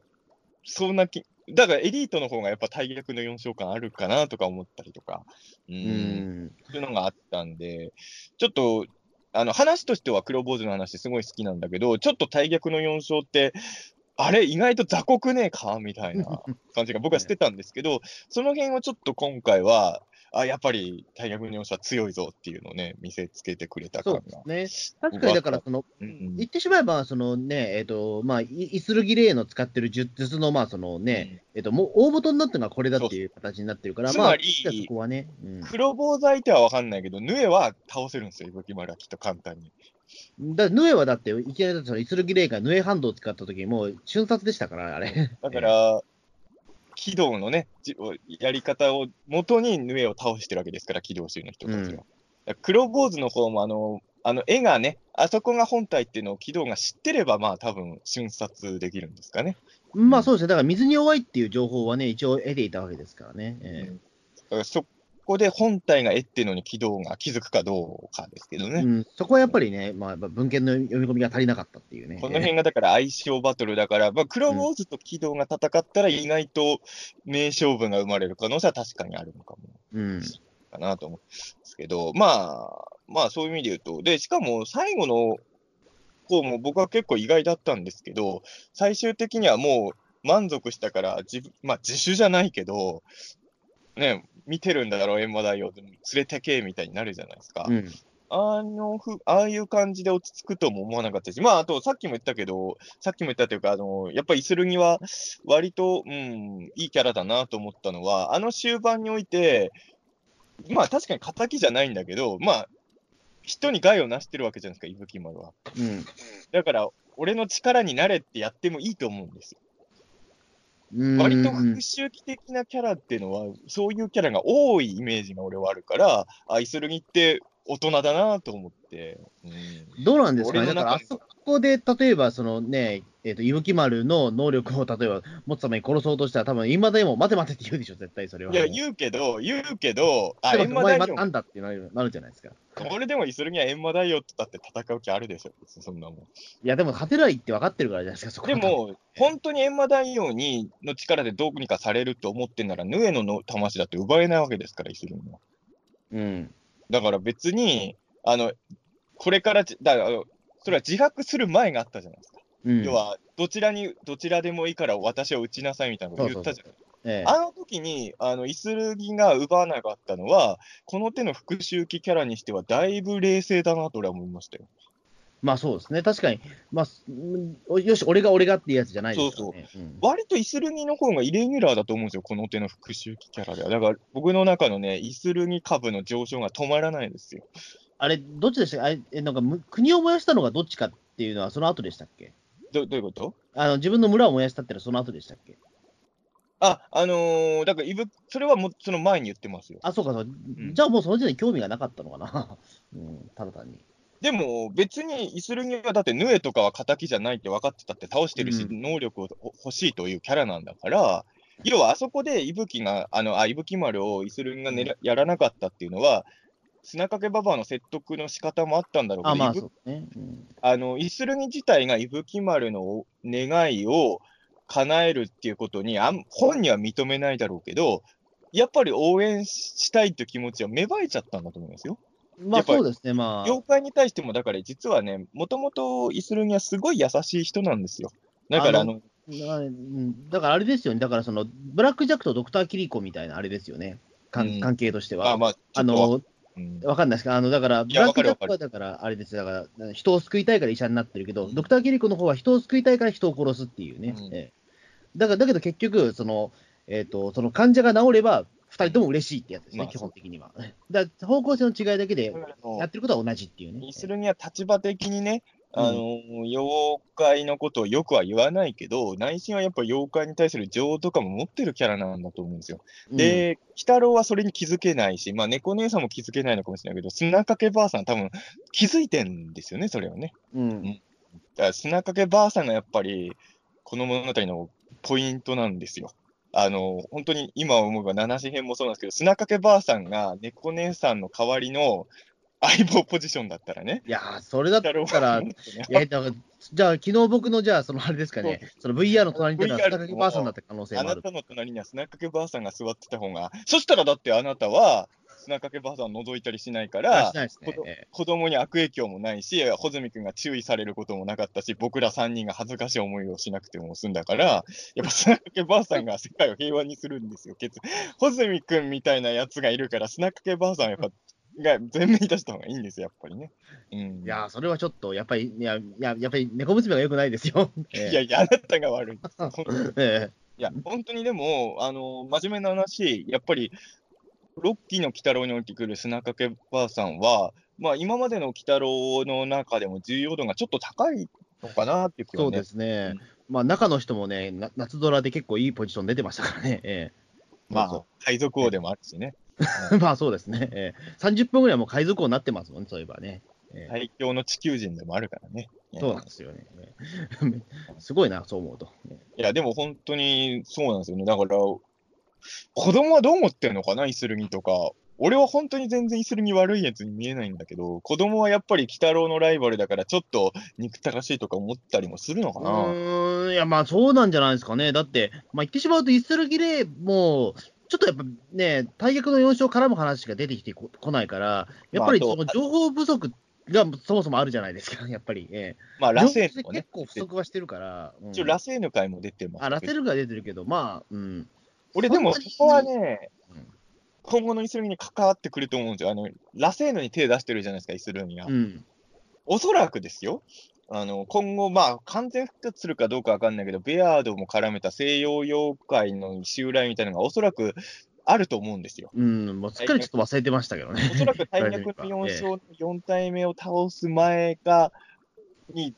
そんなき、だからエリートの方がやっぱ大逆の4勝感あるかなとか思ったりとか、うん、そういうのがあったんで、ちょっとあの話としては黒坊主の話すごい好きなんだけど、ちょっと大逆の4勝って、あれ、意外と雑穀ねえか？みたいな (laughs) 感じが僕はしてたんですけど、その辺はちょっと今回は、あ、やっぱり大学の者は強いぞっていうのをね、見せつけてくれた感が。ね。確かにだから、その、うん、言ってしまえば、そのね、えっ、ー、と、まあ、イスルギレーの使ってる術の、まあ、そのね、うん、えっ、ー、と、もう大元になってるのがこれだっていう形になってるから、まあ、そこはね。うん、黒坊主相手は分かんないけど、ヌエは倒せるんですよ、伊吹丸はきっと簡単に。だヌエはだって、いきなりそのイスルギレーがヌエハンドを使った時もう瞬殺でしたから、あれ。だから、軌道のね、やり方を元にヌエを倒してるわけですから、軌道集の人たちは。うん、黒坊主の方もあの、あの絵がね、あそこが本体っていうのを軌道が知ってれば、まあ多分瞬殺できるんですかね。まあそうですね、だから水に弱いっていう情報はね、一応得ていたわけですからね。えー、だからそこで本体が絵っていうのに軌道が気づくかどうかですけどね。うん、そこはやっぱりね、まあ、文献の読み込みが足りなかったっていうね。この辺がだから相性バトルだから、まあ、クロモーズと軌道が戦ったら意外と名勝負が生まれる可能性は確かにあるのかも。うん。かなと思うんですけど、まあ、まあそういう意味で言うと、で、しかも最後の方も僕は結構意外だったんですけど、最終的にはもう満足したから、自まあ自主じゃないけど、ね、見てるんだろう、閻魔大王、連れてけみたいになるじゃないですか。うん、あのふ、ああいう感じで落ち着くとも思わなかったし、まあ、あと、さっきも言ったけど、さっきも言ったというか、あの、やっぱりイスルギは、割と、うん、いいキャラだなと思ったのは、あの終盤において、まあ、確かに敵じゃないんだけど、まあ、人に害をなしてるわけじゃないですか、伊吹丸は。うん。だから、俺の力になれってやってもいいと思うんですよ。割と復讐期的なキャラっていうのは、そういうキャラが多いイメージが俺はあるから、愛するぎって大人だなと思って、うん、どうなんですかね、だからあそこで例えば、そのね、えっ、ー、と、伊吹丸の能力を例えば持つために殺そうとしたら、多分今でも待て待てって言うでしょ、絶対それは。いや、言うけど、言うけど、あ、閻魔大王。なんだってなるなるじゃないですか。これでもイスルギは閻魔大王とだって戦う気あるでしょ、そんなもん。いや、でも勝てないって分かってるからじゃないですか、そこでも、本当に閻魔大王にの力でどうにかされるって思ってんなら、ヌエのの魂だって奪えないわけですから、イスルギは。うん。だから別に、あの、これから、だから、それは自白する前があったじゃないですか。うん、要は、どちらに、どちらでもいいから私を撃ちなさいみたいなこと言ったじゃないええ、あの時に、あの、イスルギが奪わなかったのは、この手の復讐期キャラにしては、だいぶ冷静だなと俺は思いましたよ。まあそうですね、確かに、まあ、よし、俺が俺がっていうやつじゃないですか、ね、そうそう、うん、割とイスルギの方がイレギュラーだと思うんですよ、この手の復讐期キャラで。は。だから僕の中のね、イスルギ株の上昇が止まらないですよ。あれ、どっちでしたっけ？あれなんか国を燃やしたのがどっちかっていうのは、その後でしたっけ？どどういうこと？あの自分の村を燃やしたってのはその後でしたっけ？あ、あのー、だからいぶ、それはもその前に言ってますよ。あ、そうか、そう、うん、じゃあもうその時点で興味がなかったのかな、うん、ただ単に。でも別にイスルギはだってヌエとかは敵じゃないって分かってたって倒してるし、うん、能力を欲しいというキャラなんだから、要はあそこで伊吹が、あの、あ、伊吹丸をイスルギがね、やらなかったっていうのは、砂掛ババアの説得の仕方もあったんだろうけど、あまあね。うん、あのイスルギ自体が伊吹丸の願いを叶えるっていうことにあん、本人は認めないだろうけど、やっぱり応援したいって気持ちは芽生えちゃったんだと思いますよ。まあそうですね、まあ。妖怪に対しても、だから実はね、もともとイスルギはすごい優しい人なんですよ。だからあのだからあれですよね、だからそのブラック・ジャックとドクター・キリコみたいなあれですよね、関係としては。あまあ、あのわかんないですか、あのだから、ブラック・ジャックはだから、あれですだから人を救いたいから医者になってるけど、ドクター・キリコの方は人を救いたいから人を殺すっていうね。えだからだけど結局、その、えっ、と、その患者が治れば、二人とも嬉しいってやつですね、まあ、基本的には。だ方向性の違いだけで、やってることは同じっていうね。にするには立場的にね、あの、うん、妖怪のことをよくは言わないけど、内心はやっぱ妖怪に対する情とかも持ってるキャラなんだと思うんですよ。うん、で、鬼太郎はそれに気づけないし、まあ、猫姉さんも気づけないのかもしれないけど、砂かけばあさん多分気づいてんですよね、それはね。うん。うん、だから砂かけばあさんがやっぱり、この物語のポイントなんですよ。あの、本当に今思えば七子編もそうなんですけど、砂かけばあさんが猫姉さんの代わりの相棒ポジションだったらね。いやー、それだったら、いや、だからじゃあ、昨日僕の、じゃあ、そのあれですかね、その VR の隣にいた砂かけばあさんだった可能性もある。あなたの隣には砂かけばあさんが座ってた方が、そしたらだってあなたは、砂かけばあさん覗いたりしないから、ね、子供に悪影響もないし、穂積君が注意されることもなかったし、僕ら3人が恥ずかしい思いをしなくても済んだから、やっぱ砂かけばあさんが世界を平和にするんですよ。穂積君みたいなやつがいるから、砂かけばあさんはやっぱが前面に出した方がいいんですよ、やっぱりね。うん、いやそれはちょっと、やっぱり、いや、いややっぱり猫娘がよくないですよ。(laughs) いやいや、あなたが悪い。(laughs) ええ、いや、本当にでも、あの、真面目な話、やっぱり、ロッキーの鬼太郎に降りてくる砂かけばあさんは、まあ、今までの鬼太郎の中でも重要度がちょっと高いのかなっていうね、そうですね。うん、まあ、中の人もね、夏ドラで結構いいポジション出てましたからね。ええ、まあ、海賊王でもあるしね。(laughs) まあそうですね、えー、30分ぐらいもう海賊王になってますもんね、そういえばね。えー、最強の地球人でもあるからね。そうなんですよね。(laughs) すごいな、そう思うと。いや、でも本当にそうなんですよね。だから、子供はどう思ってんのかな、イスルギとか。俺は本当に全然イスルギ悪いやつに見えないんだけど、子供はやっぱり鬼太郎のライバルだから、ちょっと憎たらしいとか思ったりもするのかな。うん、いや、まあそうなんじゃないですかね。だって、まあ言ってしまうと、イスルギレも、ちょっとやっぱね、大逆の4勝絡む話が出てきてこないから、やっぱりその情報不足がそもそもあるじゃないですか、(laughs) やっぱり。えー、まあ、ラセーヌ、ね、結構不足はしてるから。うん、一応、ラセーヌ会も出てます。あ、ラセーヌ会出てるけど、まあ、うん。俺、でもそこはね、うん、今後のイスルミに関わってくると思うんですよ。あの、ラセーヌに手出してるじゃないですか、イスルミが。うん。おそらくですよ。あの今後、まあ、完全復活するかどうかわかんないけど、ベアードも絡めた西洋妖怪の襲来みたいなのが、おそらくあると思うんですよ。うん、もうすっかりちょっと忘れてましたけどね。おそらく大逆の4勝、4体目を倒す前が、に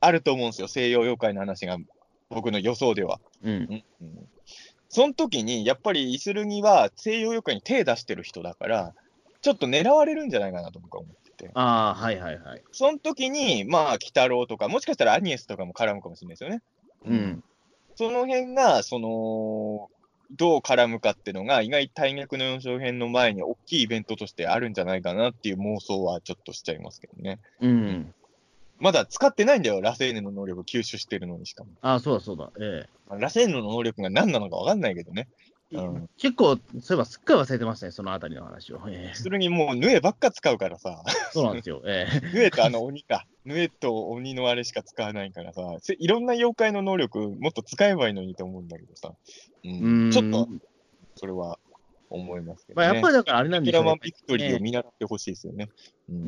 あると思うんですよ、西洋妖怪の話が、僕の予想では。うん。うん、その時に、やっぱりイスルギは西洋妖怪に手出してる人だから、ちょっと狙われるんじゃないかなと僕は思ってて。ああ、はいはいはい。その時に、まあ、鬼太郎とか、もしかしたらアニエスとかも絡むかもしれないですよね。うん。その辺が、その、どう絡むかっていうのが、意外大逆の4勝編の前に大きいイベントとしてあるんじゃないかなっていう妄想はちょっとしちゃいますけどね。うん。まだ使ってないんだよ、ラセーヌの能力吸収してるのにしかも。ああ、そうだそうだ。ええ。ラセーヌの能力が何なのか分かんないけどね。うん、結構、そういえばすっかり忘れてましたね、そのあたりの話を。えー、するにもう、ヌエばっか使うからさ。そうなんですよ。えー、(laughs) ヌエとあの鬼か。(laughs) ヌエと鬼のあれしか使わないからさ、いろんな妖怪の能力、もっと使えばいいのにと思うんだけどさ。うん、ちょっと、それは思いますけど、ね、まあ、やっぱりだからあれなんですよ、ね。ビクトリーを見習ってほしいですよね。うん、う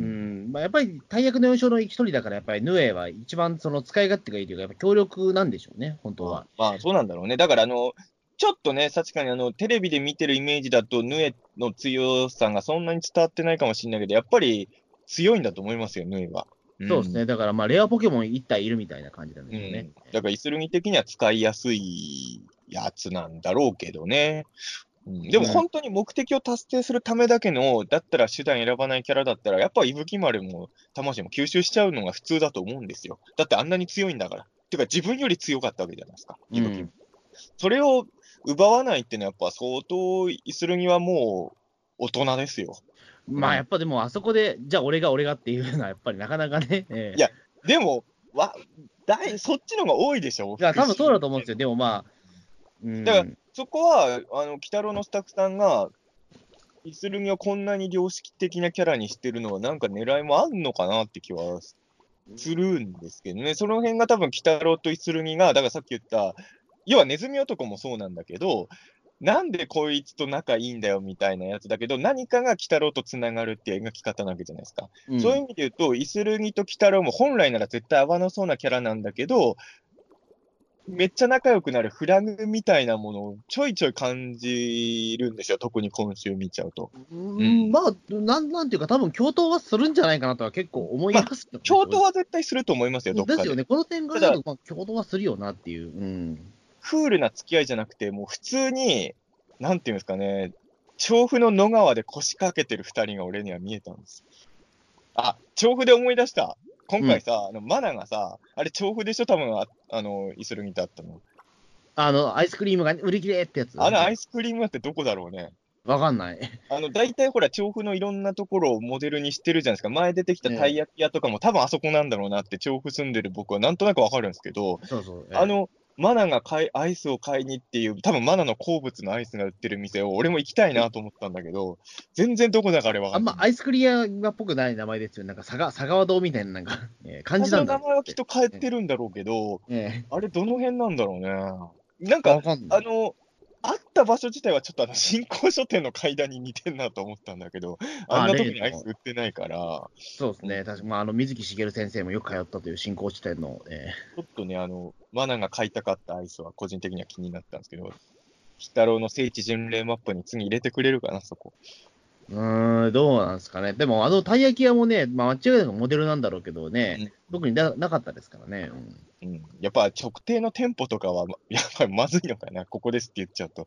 んまあ、やっぱり大役の4勝の一人だから、やっぱりヌエは一番その使い勝手がいいというか、やっぱ強力なんでしょうね、本当は。まあ、そうなんだろうね。だからあの、ちょっとね、確かにあのテレビで見てるイメージだと、ヌエの強さがそんなに伝わってないかもしれないけど、やっぱり強いんだと思いますよ、ヌエは。そうですね、だからまあレアポケモン1体いるみたいな感じなんですよね。うん、だからイスルギ的には使いやすいやつなんだろうけどね。うん、でも本当に目的を達成するためだけの、だったら手段選ばないキャラだったら、やっぱ伊吹丸も魂も吸収しちゃうのが普通だと思うんですよ。だってあんなに強いんだから。てか自分より強かったわけじゃないですか、伊吹、うん、それを奪わないっていうのは、やっぱ相当、イスルギはもう大人ですよ。まあやっぱでも、あそこで、じゃあ俺が俺がっていうのは、やっぱりなかなかね。えー、いや、でも、わだいそっちの方が多いでしょいや、多分そうだと思うんですよ。でもまあ、うん、だからそこは、あの、鬼太郎のスタッフさんが、イスルギをこんなに良識的なキャラにしてるのは、なんか狙いもあんのかなって気はするんですけどね。その辺が多分、鬼太郎とイスルギが、だからさっき言った、要はネズミ男もそうなんだけど、なんでこいつと仲いいんだよみたいなやつだけど、何かが鬼太郎とつながるっていう描き方なわけじゃないですか。うんそういう意味で言うと、イスルギと鬼太郎も本来なら絶対合わなそうなキャラなんだけど、めっちゃ仲良くなるフラグみたいなものをちょいちょい感じるんですよ、特に今週見ちゃうと。うんまあなん、なんていうか、多分共闘はするんじゃないかなとは結構思いますけどね共闘は絶対すると思いますよ、どっかで。ですよね、この点から言うと、まあ、共闘はするよなっていう。うん。クールな付き合いじゃなくて、もう普通に、なんていうんですかね、調布の野川で腰掛けてる二人が俺には見えたんです。あ、調布で思い出した。今回さ、あのマナがさ、あれ調布でしょ、多分ああの、イスルギとあったの。あの、アイスクリームが売り切れってやつ。あのアイスクリームってどこだろうね。わかんない。あの、大体ほら、調布のいろんなところをモデルにしてるじゃないですか。前出てきたたい焼き屋とかも、多分あそこなんだろうなって、調布住んでる僕はなんとなくわかるんですけど、そうそう。あの、マナが買いアイスを買いにっていう、多分マナの好物のアイスが売ってる店を、俺も行きたいなと思ったんだけど、全然どこだかあれわかんない。あんまアイスクリアっぽくない名前ですよ。なんか佐賀佐川堂みたいななんか、えー感じなんだその名前はきっと変えてるんだろうけど、えあれどの辺なんだろうね。なんえか、わかん。あの、あった場所自体はちょっとあの、(laughs) 新興書店の階段に似てんなと思ったんだけど、あんなとこにアイス売ってないから、そうですね。確かまあ、あの、水木しげる先生もよく通ったという新興地点の、えちょっとね、あの、マナが買いたかったアイスは個人的には気になったんですけど、鬼太郎の聖地巡礼マップに次入れてくれるかな、そこ。ーうーん、どうなんですかね。でも、あの、たい焼き屋もね、まあ、間違いなくモデルなんだろうけどね、特にななかったですからね。うんうん。やっぱ直定の店舗とかは、ま (laughs) やっぱりまずいのかな、ここですって言っちゃうと。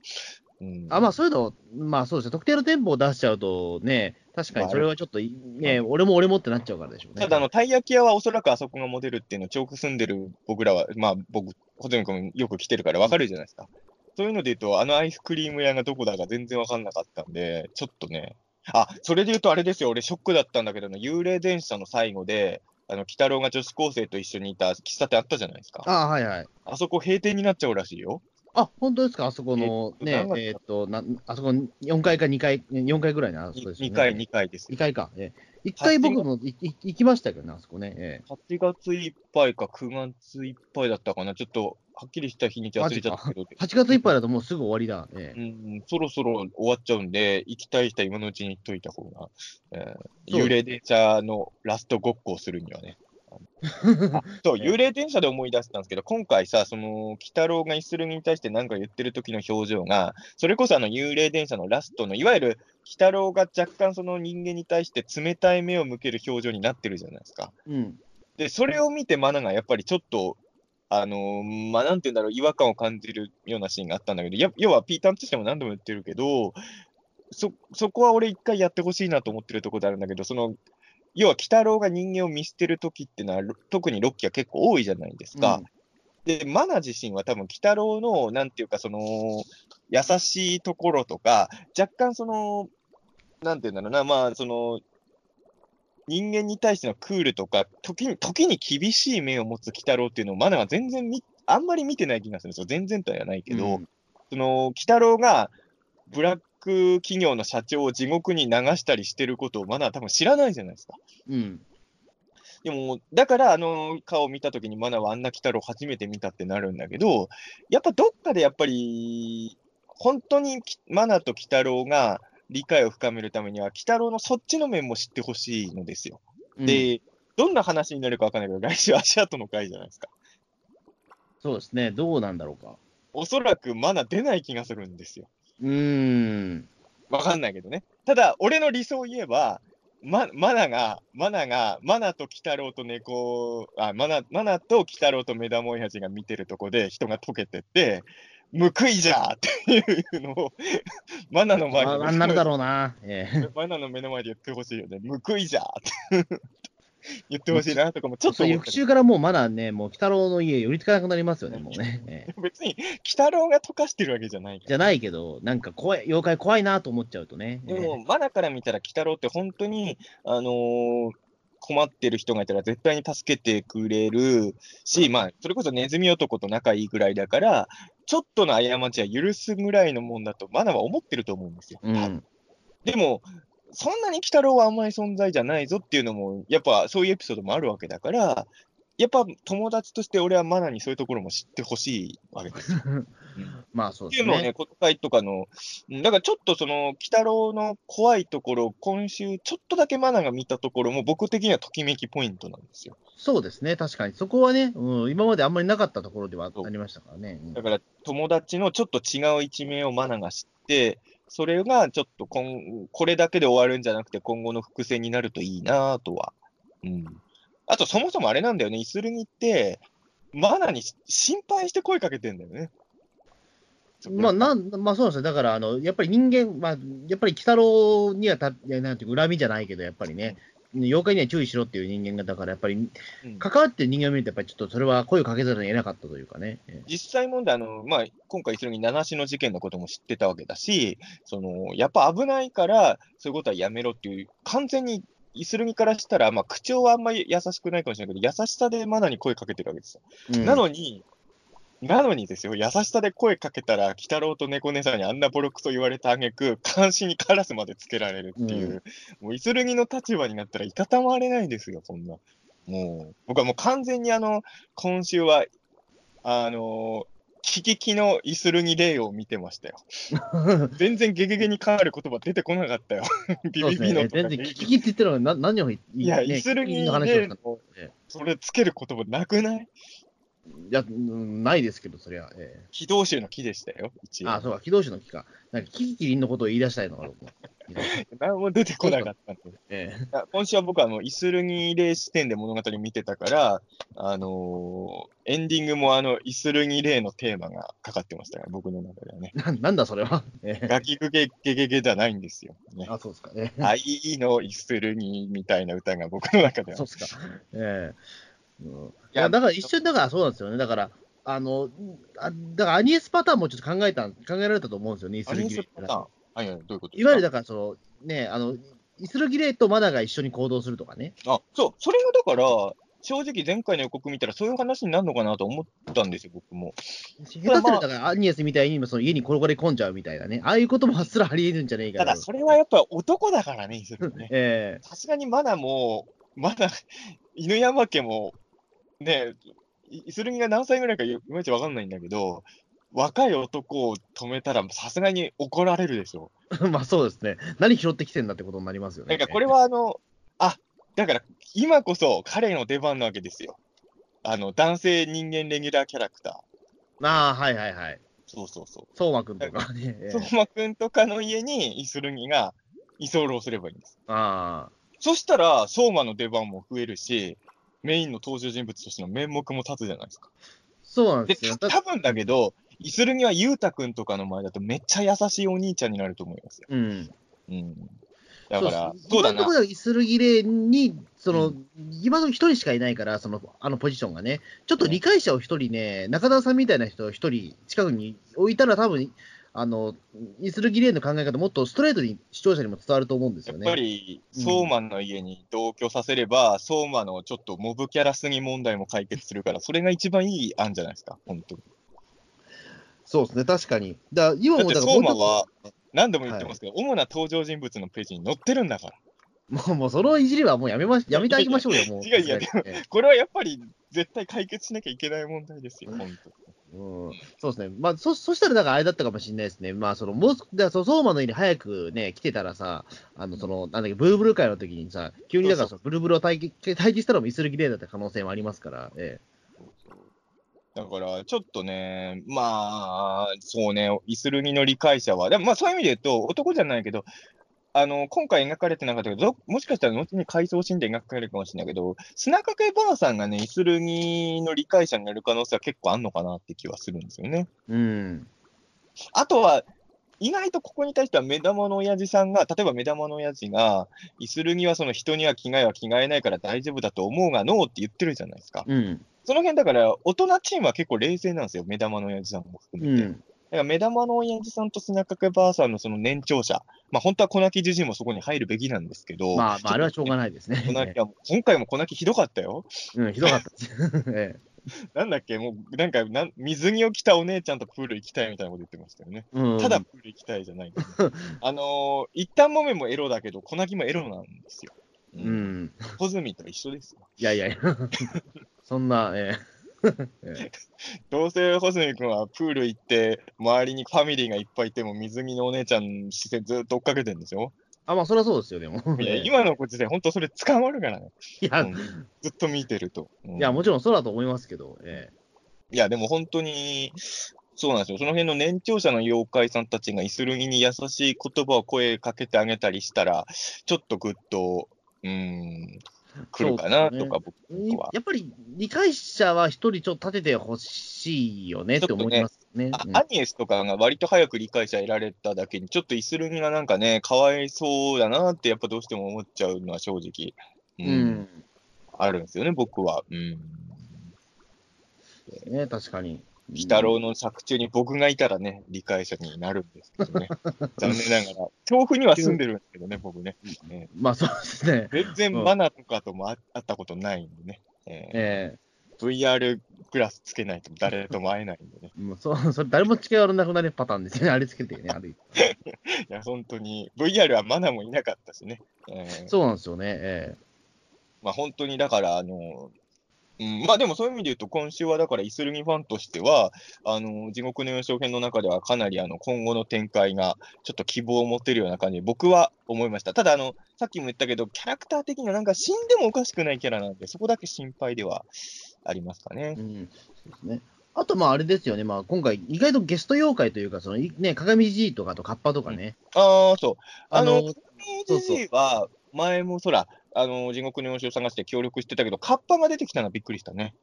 うん。あまあ、そういうの、まあそうですね、特定の店舗を出しちゃうとね、確かにそれはちょっとい、ね、俺も俺もってなっちゃうからでしょうね。ただ、あの、たい焼き屋はおそらくあそこがモデルっていうのを、調布住んでる僕らは、まあ僕、ホテル君よく来てるからわかるじゃないですか。そういうので言うと、あのアイスクリーム屋がどこだか全然わかんなかったんで、ちょっとね。あ、それで言うとあれですよ、俺ショックだったんだけど、幽霊電車の最後で、あの、鬼太郎が女子高生と一緒にいた喫茶店あったじゃないですか。あはいはい。あそこ閉店になっちゃうらしいよ。あ、本当ですか？あそこのねえー、とえーっと、なあそこ4階か2階、4階ぐらいのあそこですよね。2階、2階です2。階か。ええ、1階僕も行きましたけどね、あそこね。え8月いっぱいか9月いっぱいだったかな。ちょっと、はっきりした日にち忘れちゃったけど。え、8月いっぱいだともうすぐ終わりだ。ええうん、そろそろ終わっちゃうんで、行きたい人は今のうちに行っといた方が、えーそう幽霊電車のラストごっこをするにはね。あ (laughs) そう、幽霊電車で思い出したんですけど、今回さ、その、鬼太郎がイスルギに対して何か言ってる時の表情が、それこそあの幽霊電車のラストの、いわゆる鬼太郎が若干その人間に対して冷たい目を向ける表情になってるじゃないですか。うん。で、それを見てマナがやっぱりちょっと、あのーまあ、なんて言うんだろう、違和感を感じるようなシーンがあったんだけど、や要はピーターンとしても何度も言ってるけど、そ、そこは俺一回やってほしいなと思ってるところであるんだけど、その、要は鬼太郎が人間を見捨てるときってのは、ろ特にロッキーは結構多いじゃないですか。で、マナ自身は多分、鬼太郎の、なんていうか、その、優しいところとか、若干その、なんていうんだろうな、まあ、その、人間に対してのクールとか、時に、時に厳しい目を持つ鬼太郎っていうのをマナが全然み、あんまり見てない気がするんですよ。全然とはないけど、うんその、鬼太郎が、ブラック企業の社長を地獄に流したりしてることをマナは多分知らないじゃないですか。うん。でも、だからあの顔を見たときにマナはあんな鬼太郎初めて見たってなるんだけど、やっぱどっかでやっぱり、本当にきマナと鬼太郎が理解を深めるためには、鬼太郎のそっちの面も知ってほしいのですよ。うん、で、どんな話になるかわかんないけど、来週足跡の回じゃないですか。そうですね、どうなんだろうか。おそらくマナ出ない気がするんですよ。うーん。わかんないけどね。ただ、俺の理想を言えば、ま、マナが、マナが、マナと鬼太郎と猫、あ、マナ、マナと鬼太郎と目玉親父が見てるとこで人が溶けてって、報いじゃーっていうのを、(laughs) マナの前あで、あんなるだろうな。ええマナの目の前で言ってほしいよね。報いじゃーって言ってほしいなとかもちょっと翌週からもうまだね、もう、鬼太郎の家寄りつかなくなりますよね、もうね。え (laughs) え別に、鬼太郎が溶かしてるわけじゃないじゃないけど、なんか怖い、妖怪怖いなと思っちゃうとね。でも、マナから見たら、鬼太郎って本当に、あのー困ってる人がいたら絶対に助けてくれるし、まあ、それこそネズミ男と仲いいぐらいだから、ちょっとの過ちは許すぐらいのもんだと、マナは思ってると思うんですよ。うん、でも、そんなに鬼太郎は甘い存在じゃないぞっていうのも、やっぱそういうエピソードもあるわけだから、やっぱ友達として俺はマナにそういうところも知ってほしいわけですよ。うん、まあそうですね。っていうのをね、国会とかの、だからちょっとその、鬼太郎の怖いところ、今週ちょっとだけマナが見たところも、僕的にはときめきポイントなんですよ。そうですね、確かに。そこはね、うん、今まであんまりなかったところではありましたからね。うん、だから友達のちょっと違う一面をマナが知って、それがちょっと今これだけで終わるんじゃなくて、今後の伏線になるといいなとは。うんあと、そもそもあれなんだよね、イスルギって、マナに心配して声かけてんだよね。まあ、なん、まあそうですね。だから、あの、やっぱり人間、まあ、やっぱり鬼太郎にはた、なんていう恨みじゃないけど、やっぱりね、妖怪には注意しろっていう人間が、だからやっぱり、関わってる人間を見ると、やっぱりちょっとそれは声をかけざるを得なかったというかね。実際問題、あの、まあ、今回、それに七種の事件のことも知ってたわけだし、その、やっぱ危ないから、そういうことはやめろっていう、完全にイスルミからしたら、まあ、口調はあんまり優しくないかもしれないけど、優しさでマナに声かけてるわけですよ。うん、なのに、なのにですよ、優しさで声かけたら、鬼太郎と猫姉さんにあんなボロクソ言われたあげく、監視にカラスまでつけられるっていう、うん、もうイスルギの立場になったらいたたまれないですよ、そんな。もう、僕はもう完全にあの、今週は、あのキキキのイスルギ例を見てましたよ。(laughs) 全然ゲゲゲに変わる言葉出てこなかったよ。ビビビの、ね、全然キキキって言ってるのは何を言いや、イスルギの話のそれつける言葉なくない？いや、ないですけど、そりゃ。えー、軌道集の木でしたよ、一応。あ、そうか、軌道集の木か。なんか、キキキリンのことを言い出したいのかな。(laughs) 何も出てこなかったんで。えー、今週は僕はあの、イスルギレイ視点で物語見てたから、あのー、エンディングもあの、イスルギレイのテーマがかかってましたから、僕の中ではね。(laughs) ななんだそれは。えー、ガキグゲゲゲゲじゃないんですよ。ね、あ、そうですかね。愛のイスルギみたいな歌が僕の中では。そうですか。ええー、うん、いや、だから一瞬、だからそうなんですよね。だから、あの、あだからアニエスパターンもちょっと考えた、考えられたと思うんですよね、イスルギレイ。はいはい、どういうこといわゆるだから、その、ね、あの、イスルギレイとマナが一緒に行動するとかね。あ、そう、それがだから、正直前回の予告見たらそういう話になるのかなと思ったんですよ、僕も。下手すると、だからアニエスみたいにその家に転がり込んじゃうみたいなね、ああいうこともすらありえるんじゃねえかただ、それはやっぱ男だからね、イスルね。(laughs) ええさすがにマナも、まだ、犬山家も、ね、イスルギが何歳ぐらいかいまいちわかんないんだけど、若い男を止めたら、さすがに怒られるでしょ。(laughs) まあそうですね。何拾ってきてんだってことになりますよね。なんかこれはあの、あだから今こそ彼の出番なわけですよ。あの、男性人間レギュラーキャラクター。ああ、はいはいはい。そうそうそう。相馬くんとかね。相馬くんとかの家にイスルギが居候すればいいんです。ああ。そしたら、相馬の出番も増えるし、メインの登場人物としての面目も立つじゃないですか。そうなんですよ。で、多分だけど、イスルギはゆうたくんとかの前だとめっちゃ優しいお兄ちゃんになると思いますよ。うん。うん。だから、そうだな。今のところイスルギレに、その、うん、今の一人しかいないから、その、あのポジションがね、ちょっと理解者を一人ね、中田さんみたいな人を一人近くに置いたら多分、あの、イスルギレーの考え方もっとストレートに視聴者にも伝わると思うんですよね。やっぱり、相馬の家に同居させれば、うん、相馬のちょっとモブキャラすぎ問題も解決するから、それが一番いい案じゃないですか、本当に。そうですね、確かに。だ今もだ相馬は、何度も言ってますけど、はい、主な登場人物のページに載ってるんだから。もう、もうそのいじりはもうやめま、(laughs) やめてあげましょうよ、もう。違ういや、でも、これはやっぱり絶対解決しなきゃいけない問題ですよ、本当うん、そうですね。まあ、そ、そしたら、だからあれだったかもしれないですね。まあ、その、もう、だそ相馬の家に早くね、来てたらさ、あの、その、なんだっけ、ブルブル会の時にさ、急にだからそのブルブルを待機、待機したらもイスルギレーだった可能性もありますから、ええ。だから、ちょっとね、まあ、そうね、イスルミの理解者は、でもまあそういう意味で言うと、男じゃないけど、あの、今回描かれてなかったけど、もしかしたら後に回想シーンで描かれるかもしれないけど、砂掛けばあさんがね、イスルミの理解者になる可能性は結構あんのかなって気はするんですよね。うん。あとは、意外とここに対しては目玉の親父さんが、例えば目玉の親父が、イスルミはその人には着替えは着替えないから大丈夫だと思うが、ノーって言ってるじゃないですか。うん。その辺だから、大人チームは結構冷静なんですよ、目玉の親父さんも含めて。うん、だから目玉の親父さんと砂掛けばあさんのその年長者まあ本当は粉木じじいもそこに入るべきなんですけど、まあ、まあ、あれはしょうがないですね。粉木は今回も粉木ひどかったよ。うん、ひどかった。(laughs) えなんだっけ、もうなんかなん水着を着たお姉ちゃんとプール行きたいみたいなこと言ってましたよね。えうん、ただプール行きたいじゃないんですよ (laughs) あのー、一旦もめもエロだけど、粉木もエロなんですよ。ううん。ん。ホズミと一緒ですよ。いやいやいや、(laughs) そんな、ええ (laughs) えどうせホズミ君はプール行って、周りにファミリーがいっぱいいても、水着のお姉ちゃん視線ずっと追っかけてるんですよ。あ、まあ、そりゃそうですよ、でも。いや、ええ今のご時世、本当それ捕まるからね。いや、うんずっと見てると。うんいや、もちろんそうだと思いますけど、えいや、でも本当に、そうなんですよ。その辺の年長者の妖怪さんたちがイスルギに優しい言葉を声かけてあげたりしたら、ちょっとぐっと、うーん、来るかなとか、僕えは。やっぱり理解者は一人ちょっと立ててほしいよねって思いますね。うんあアニエスとかが割と早く理解者得られただけに、ちょっとイスルギがなんかね、かわいそうだなって、やっぱどうしても思っちゃうのは正直、ううん。あるんですよね、僕は。うん。ね、確かに。鬼太郎の作中に僕がいたらね、理解者になるんですけどね。(laughs) 残念ながら。調布には住んでるんですけどね、僕ね。ねまあそうですね。全然マナーとかともあ会ったことないんでね。ええー VR グラスつけないと誰とも会えないんでね。えもうそうそれ誰も近寄らなくなるパターンですよね、あれつけてね、歩いて。(laughs) いや、本当に VR はマナーもいなかったしね。えーそうなんですよね、えまあ本当にだから、あの、うん、まあでもそういう意味で言うと、今週はだからイスルギファンとしては、あの、地獄の4章編の中ではかなりあの今後の展開がちょっと希望を持てるような感じで僕は思いました。ただあの、さっきも言ったけど、キャラクター的にはなんか死んでもおかしくないキャラなんで、そこだけ心配ではありますかねえ。うん、そうですね。あと、まああれですよね、まあ今回、意外とゲスト妖怪というか、そのいね、鏡じいとかとカッパとかね、ああ、そう。ああのの、じは前もそら、あの、地獄の4章探して協力してたけど、カッパが出てきたのはびっくりしたね。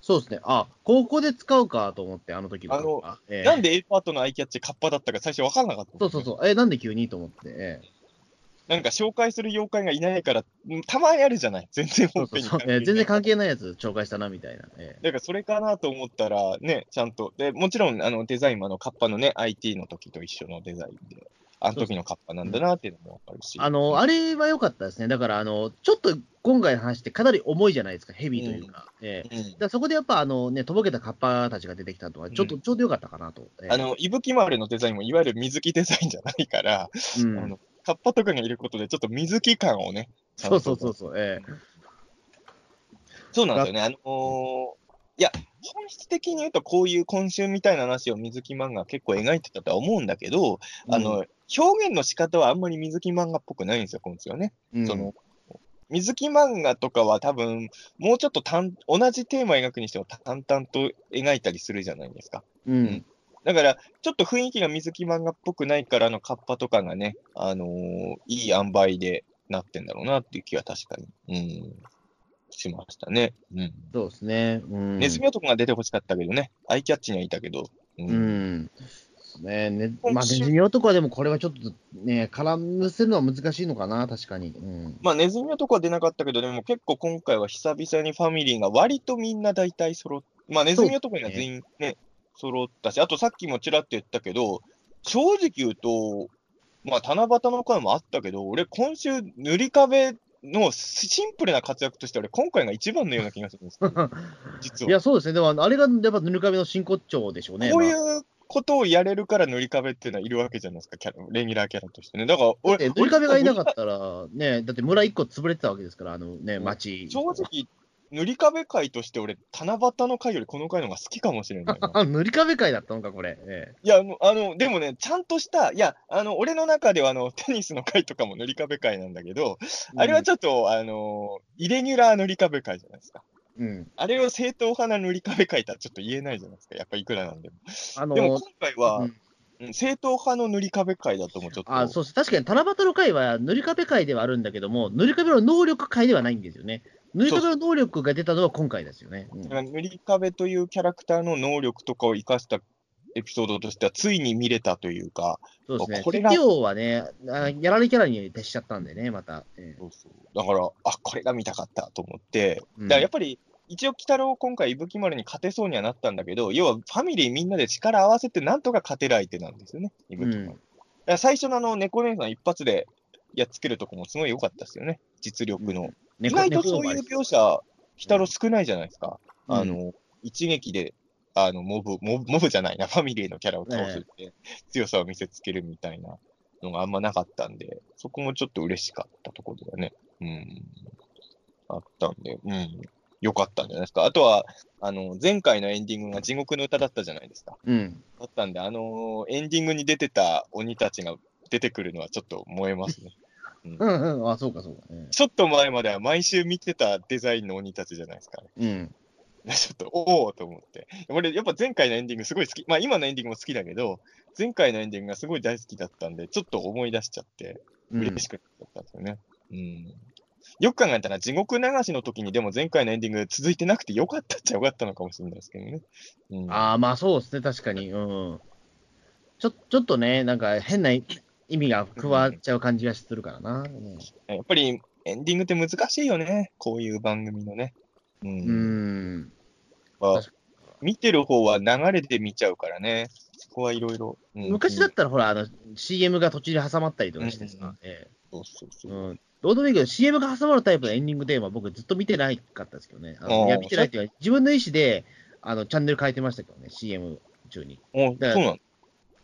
そうですね、あ高校で使うかと思って、あの時のカッパ。ええ。なんで A パートのアイキャッチカッパだったか最初分からなかったそうそうそう、えなんで急にと思って、ええ。なんか紹介する妖怪がいないから、うんたまにあるじゃない？全然本編に関係ない。ええ全然関係ないやつ紹介したなみたいな。ええ。だからそれかなと思ったら、ね、ちゃんと。で、もちろん、あの、デザインもあの、カッパのね、IT の時と一緒のデザインで、あの時のカッパなんだなっていうのもわかるし。あの、あれは良かったですね。だから、あの、ちょっと今回の話ってかなり重いじゃないですか、ヘビーというか。ええうんだからそこでやっぱ、あのね、とぼけたカッパたちが出てきたとは、ちょっと、うちょうど良かったかなと。ええあの、伊吹丸のデザインもいわゆる水木デザインじゃないから、うんあのカッパとかがいることで、ちょっと水木感をね、そとうそうそうそう。ええそうなんですよね。あのーいや、本質的に言うと、こういう今週みたいな話を水木漫画結構描いてたとは思うんだけど、あの、表現の仕方はあんまり水木漫画っぽくないんですよ、今週はね。うん、その、水木漫画とかは多分、もうちょっと単同じテーマを描くにしても淡々と描いたりするじゃないですか。うん。だから、ちょっと雰囲気が水木漫画っぽくないから、あの、カッパとかがね、あのーいい塩梅でなってんだろうなっていう気は確かに、うん、しましたね。うん。そうですね。うん。ネズミ男が出てほしかったけどね、アイキャッチにはいたけど、ううん。ねねまあ、ネズミ男はでもこれはちょっとね、絡むせるのは難しいのかな、確かに。うん。まあ、ネズミ男は出なかったけど、でも結構今回は久々にファミリーが割とみんな大体揃っまあ、ネズミ男には全員ね、揃ったし、あとさっきもちらっと言ったけど、正直言うと、まあ、七夕の回もあったけど、俺、今週、塗り壁のシンプルな活躍として、俺、今回が一番のような気がするんですよ、(laughs) 実は。いや、そうですね。でも、あれがやっぱ塗り壁の真骨頂でしょうね。こういまあうことをやれるから塗り壁っていうのはいるわけじゃないですか、キャラレギュラーキャラとしてね。だから、俺、て塗り壁がいなか俺ったら、ね、だって村一個潰れてたわけですから、あのね、町。正直、塗り壁会として俺、七夕の会よりこの会の方が好きかもしれないな。あ、(laughs) 塗り壁会だったのか、これ。えいや、あの、でもね、ちゃんとした、いや、あの、俺の中では、あの、テニスの会とかも塗り壁会なんだけど、えあれはちょっと、あの、イレギュラー塗り壁会じゃないですか。うん。あれを正統派な塗り壁会とはちょっと言えないじゃないですか。やっぱいくらなんでも。あのでも今回は、うんうん正統派の塗り壁会だともちょっと。あそう確かに七夕の会は塗り壁会ではあるんだけども、塗り壁の能力会ではないんですよね。塗り壁の能力が出たのは今回ですよね。うん塗り壁というキャラクターの能力とかを生かしたエピソードとしては、ついに見れたというか、そうですね。これが適応はね、あやられキャラに徹しちゃったんでね、また。ええそうそうだから、あこれが見たかったと思って、うんだからやっぱり、一応、鬼太郎、今回、伊吹丸に勝てそうにはなったんだけど、要はファミリーみんなで力合わせて、なんとか勝てる相手なんですよね、伊吹丸。ら最初のあの、猫姉さん一発でやっつけるとこもすごい良かったですよね。実力の。意外とそういう描写、鬼太郎少ないじゃないですか。うんあの、一撃で、あの、モブ、モブモブじゃないな、ファミリーのキャラを倒すって、強さを見せつけるみたいなのがあんまなかったんで、そこもちょっと嬉しかったところだね。うん。あったんで、うん。良かったんじゃないですか。あとは、あの、前回のエンディングが地獄の歌だったじゃないですか。うん。だったんで、あのエンディングに出てた鬼たちが出てくるのはちょっと燃えますね。うんうん。あ、そうかそうか。ねちょっと前までは毎週見てたデザインの鬼たちじゃないですかね。うん。(laughs) ちょっと、おおと思って。俺、やっぱ前回のエンディングすごい好き。まあ今のエンディングも好きだけど、前回のエンディングがすごい大好きだったんで、ちょっと思い出しちゃって、うん嬉しくなったんですよね。うん。よく考えたら、地獄流しの時にでも前回のエンディング続いてなくてよかったっちゃよかったのかもしれないですけどね。うん、ああ、まあそうですね、確かに。うん。ちょちょっとね、なんか変な意味が加わっちゃう感じがするからな。うんやっぱりエンディングって難しいよね。こういう番組のね。うん。うん。まあ確見てる方は流れで見ちゃうからね。そこはいろいろ。うん昔だったら、ほら、あの、CM が途中で挟まったりとかしてうんさ、えそうそうそう。えうん。どうでもいいけど、CM が挟まるタイプのエンディングテーマは僕ずっと見てないかったですけどね。あのあーいや、見てないっていうか、自分の意思で、あの、チャンネル変えてましたけどね、CM 中に。おだからそうなの？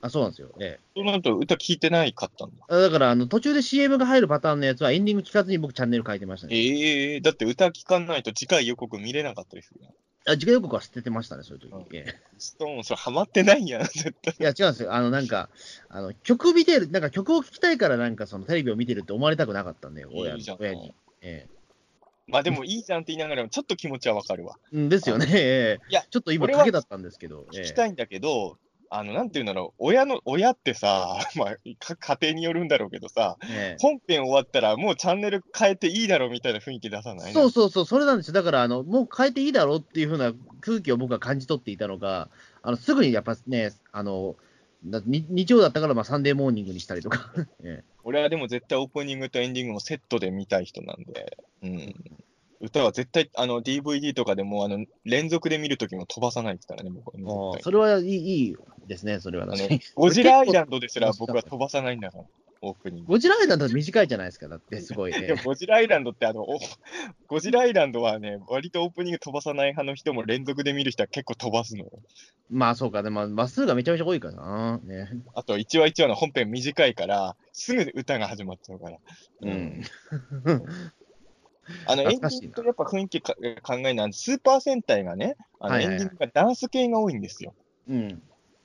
あ、そうなんですよ。ええそうなると歌聞いてないかったんだ。あだから、あの、途中で CM が入るパターンのやつはエンディング聞かずに僕チャンネル変えてましたね。ええだって歌聞かないと次回予告見れなかったりするよ。あ、自家予告は捨ててましたね、そういう時うんええストーン、それハマってないやん、絶対。いや、違うんですよ。あの、なんか、あの、曲見てる、なんか曲を聴きたいから、なんかそのテレビを見てるって思われたくなかったんで、親いいじゃん親に。えまあでもいいじゃんって言いながらも、ちょっと気持ちはわかるわ。えうんですよね。ええいやちょっと今、賭けだったんですけど。ええ聞きたいんだけど、あの、なんていうんだろう、親の、親ってさ、(laughs) まあ、か家庭によるんだろうけどさ、ええ本編終わったらもうチャンネル変えていいだろうみたいな雰囲気出さない？そうそうそう、それなんですよ。だから、あの、もう変えていいだろうっていう風な空気を僕は感じ取っていたのが、あの、すぐにやっぱね、あの、日曜だったから、まあ、サンデーモーニングにしたりとか。(laughs) ええ俺はでも絶対オープニングとエンディングもセットで見たい人なんで、うん。歌は絶対、あの、DVD とかでも、あの、連続で見るときも飛ばさないですからね、僕はそれはいいいいですね、それはあの確かに。(laughs) ゴジラアイランドですら (laughs) 僕は飛ばさないんだから、オープニング。ゴジラアイランド短いじゃないですか、だって、(laughs) すごい、ね。ゴジラアイランドってあの、おゴジラアイランドはね、割とオープニング飛ばさない派の人も連続で見る人は結構飛ばすのよ。まあそうか、でも、まっすぐがめちゃめちゃ多いからな。ね。あと、1話1話の本編短いから、すぐ歌が始まっちゃうから。うん。あの、エンディングとやっぱ雰囲気か考えなスーパー戦隊がね、あのはいはいはいエンディングがダンス系が多いんですよ。うん。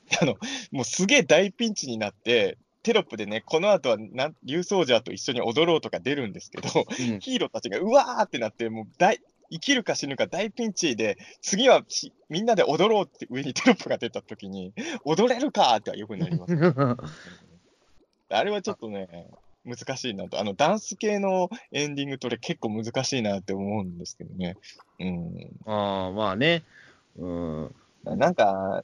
(laughs) もうすげえ大ピンチになって、テロップでね、この後はな竜奏者と一緒に踊ろうとか出るんですけど、うんヒーローたちがうわーってなって、もう大生きるか死ぬか大ピンチで、次はしみんなで踊ろうって上にテロップが出たときに、踊れるかーってよくなります。(laughs) あれはちょっとね、難しいなと。あの、ダンス系のエンディングとれ結構難しいなって思うんですけどね。うん。ああ、まあね。うん。なんか、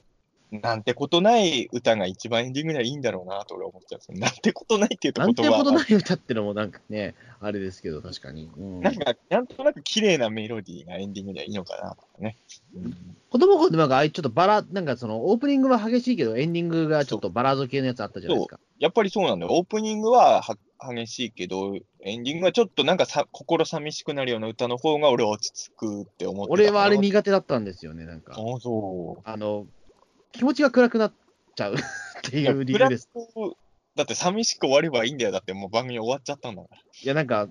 なんてことない歌が一番エンディングにはいいんだろうなと俺は思っちゃうんですよ。なんてことないっていうとなんて言葉ことない歌ってのもなんかね、あれですけど、確かに。うん、なんか、なんとなく綺麗なメロディーがエンディングにはいいのかなとかね。うん子供頃でなんか、ああいうちょっとバラ、なんかその、オープニングは激しいけど、エンディングがちょっとバラード系のやつあったじゃないですか。やっぱりそうなんだよ。オープニングはは激しいけど、エンディングはちょっとなんかさ心寂しくなるような歌の方が俺は落ち着くって思ってた俺はあれに。苦手だったんですよね、なんか。ああ、そう。あの、気持ちが暗くなっちゃう (laughs) っていう理由です。だって寂しく終わればいいんだよ。だってもう番組終わっちゃったんだから。いや、なんか、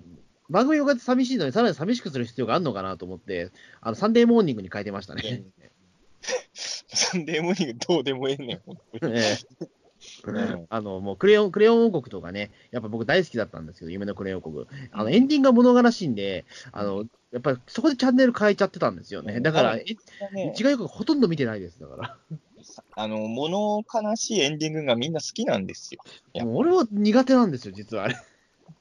番組が寂しいのに、さらに寂しくする必要があるのかなと思って、あの、サンデーモーニングに変えてましたね。(laughs) サンデーモーニングどうでもええねん、本当に。(laughs) あの、もうクレヨン、クレヨン王国とかね、やっぱ僕大好きだったんですけど、夢のクレヨン王国。あの、エンディングが物悲しいんで、あの、やっぱりそこでチャンネル変えちゃってたんですよね。だから、ね違うほとんど見てないです、だから。あの、物悲しいエンディングがみんな好きなんですよ。いやもう俺は苦手なんですよ、実はあれ。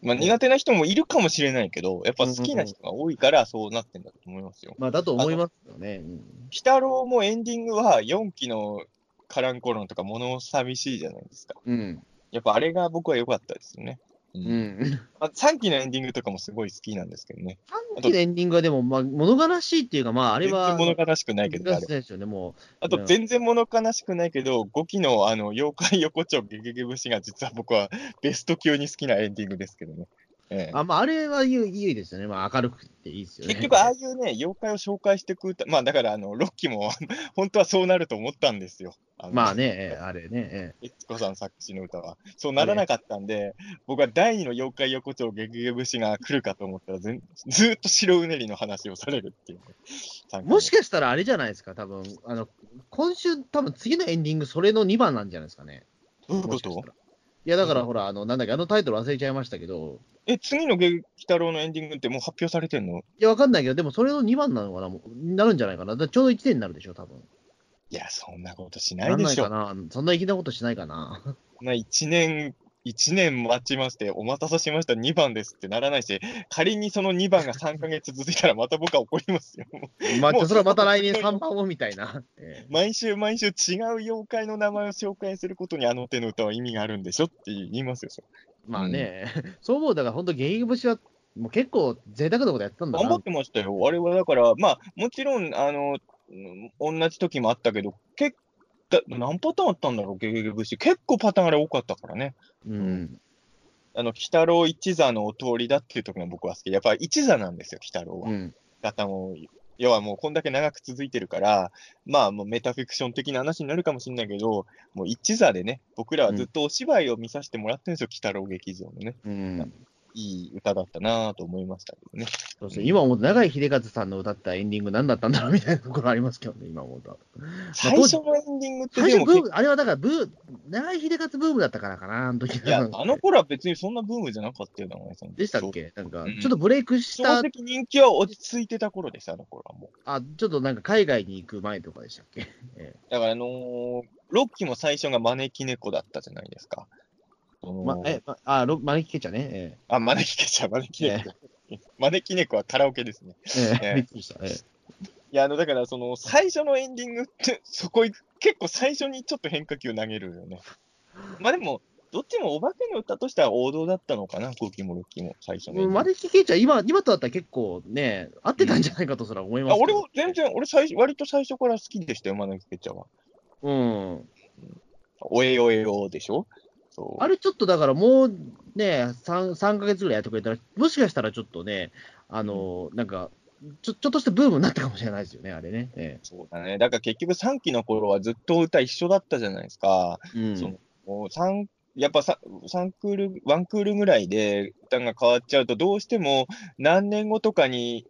まあ、苦手な人もいるかもしれないけど、やっぱ好きな人が多いからそうなってんだと思いますよ。まあ、だと思いますよね。うん鬼太郎もエンディングは4期のカランコロンとか物寂しいじゃないですか。うん。やっぱあれが僕は良かったですよね。ううんん。(laughs) あ3期のエンディングとかもすごい好きなんですけどね。3期のエンディングはでも、まあ、物悲しいっていうか、まあ、あれは、全然物悲しくないけど、あれ。ですよね、もあと、全然物悲しくないけど、5期のあの妖怪横丁ゲゲゲ節が実は僕はベスト級に好きなエンディングですけどね。ええう。あ、まあ、あれはいいいいですよね。まあ、明るくていいですよね。結局、ああいうね、妖怪を紹介していく歌、まあだから、あの、ロッキーも (laughs) 本当はそうなると思ったんですよ。あのまあね、ええ (laughs) あれね、ええ悦子さん作詞の歌は。そうならなかったんで、僕は第二の妖怪横丁ゲゲゲ節が来るかと思ったらずん、ずーっと白うねりの話をされるっていう。もしかしたらあれじゃないですか、多分あの今週、多分次のエンディング、それの2番なんじゃないですかね。どういうこと？いや、だからほら、あの、なんだっけ、あのタイトル忘れちゃいましたけど、え、次のゲゲ鬼太郎のエンディングってもう発表されてんの？いや、わかんないけど、でもそれの2番なのかな、もうなるんじゃないかな。だちょうど1年になるでしょ、多分いや、そんなことしないなんでしょ。ないかな？そんな粋なことしないかな？(laughs) まあ、1年、一年待ちまして、お待たせしました、2番ですってならないし、仮にその2番が3ヶ月続いたら、また僕は怒りますよ。まあ、それはまた来年3番をみたいな。ええ毎週毎週違う妖怪の名前を紹介することにあの手の歌は意味があるんでしょって言いますよ。まあね、そう思う、だから本当、ゲゲゲ節はもう結構贅沢なことやったんだな頑張っ。てましたよ。あれはだから、まあ、もちろん、あの、うん同じ時もあったけど、結だ何パターンあったんだろう、ゲゲゲ節。結構パターンあれ多かったからね。うん。あの、鬼太郎一座のお通りだっていう時が僕は好き。やっぱり一座なんですよ、鬼太郎は。うん。方も、要はもうこんだけ長く続いてるから、まあもうメタフィクション的な話になるかもしれないけど、もう一座でね、僕らはずっとお芝居を見させてもらってるんですよ、鬼太郎劇場のね。うん。いい歌だったなぁと思いましたけどね。そうですね。今思うと、永井秀和さんの歌ったエンディング何だったんだろうみたいなところありますけどね、今思うと。最初のエンディングってでも結最初ブーム、あれはだからブー、永井秀和ブームだったからかな、あの時いや、あの頃は別にそんなブームじゃなかったよな、さんでしたっけ？なんか、うんちょっとブレイクした、正直人気は落ち着いてた頃です、あの頃はもう。あ、ちょっとなんか海外に行く前とかでしたっけ？えだからあのーロッキーも最初が招き猫だったじゃないですか。ま、え、ま、あ、ロ招きケチャね。えあ、招き猫ちゃん、招き猫。(laughs) 招き猫はカラオケですね。ええええびっくりした。えいや、あの、だから、その、最初のエンディングって、そこい、結構最初にちょっと変化球投げるよね。まあでも、どっちもお化けの歌としては王道だったのかな、コキもロッキーも、最初えの。招きケチャ、今、今とだったら結構ね、合ってたんじゃないかとすら思いますあけど俺は全然、俺最初、割と最初から好きでしたよ、招きケチャは。うん。おえおえおでしょ？あれちょっとだからもうね、3, 3ヶ月ぐらいやってくれたら、もしかしたらちょっとね、あの、なんか、ちょちょっとしたブームになったかもしれないですよね、あれね。えそうだね。だから結局3期の頃はずっと歌一緒だったじゃないですか。えうんそのもう三やっぱさ3クール、1クールぐらいで歌が変わっちゃうと、どうしても何年後とかに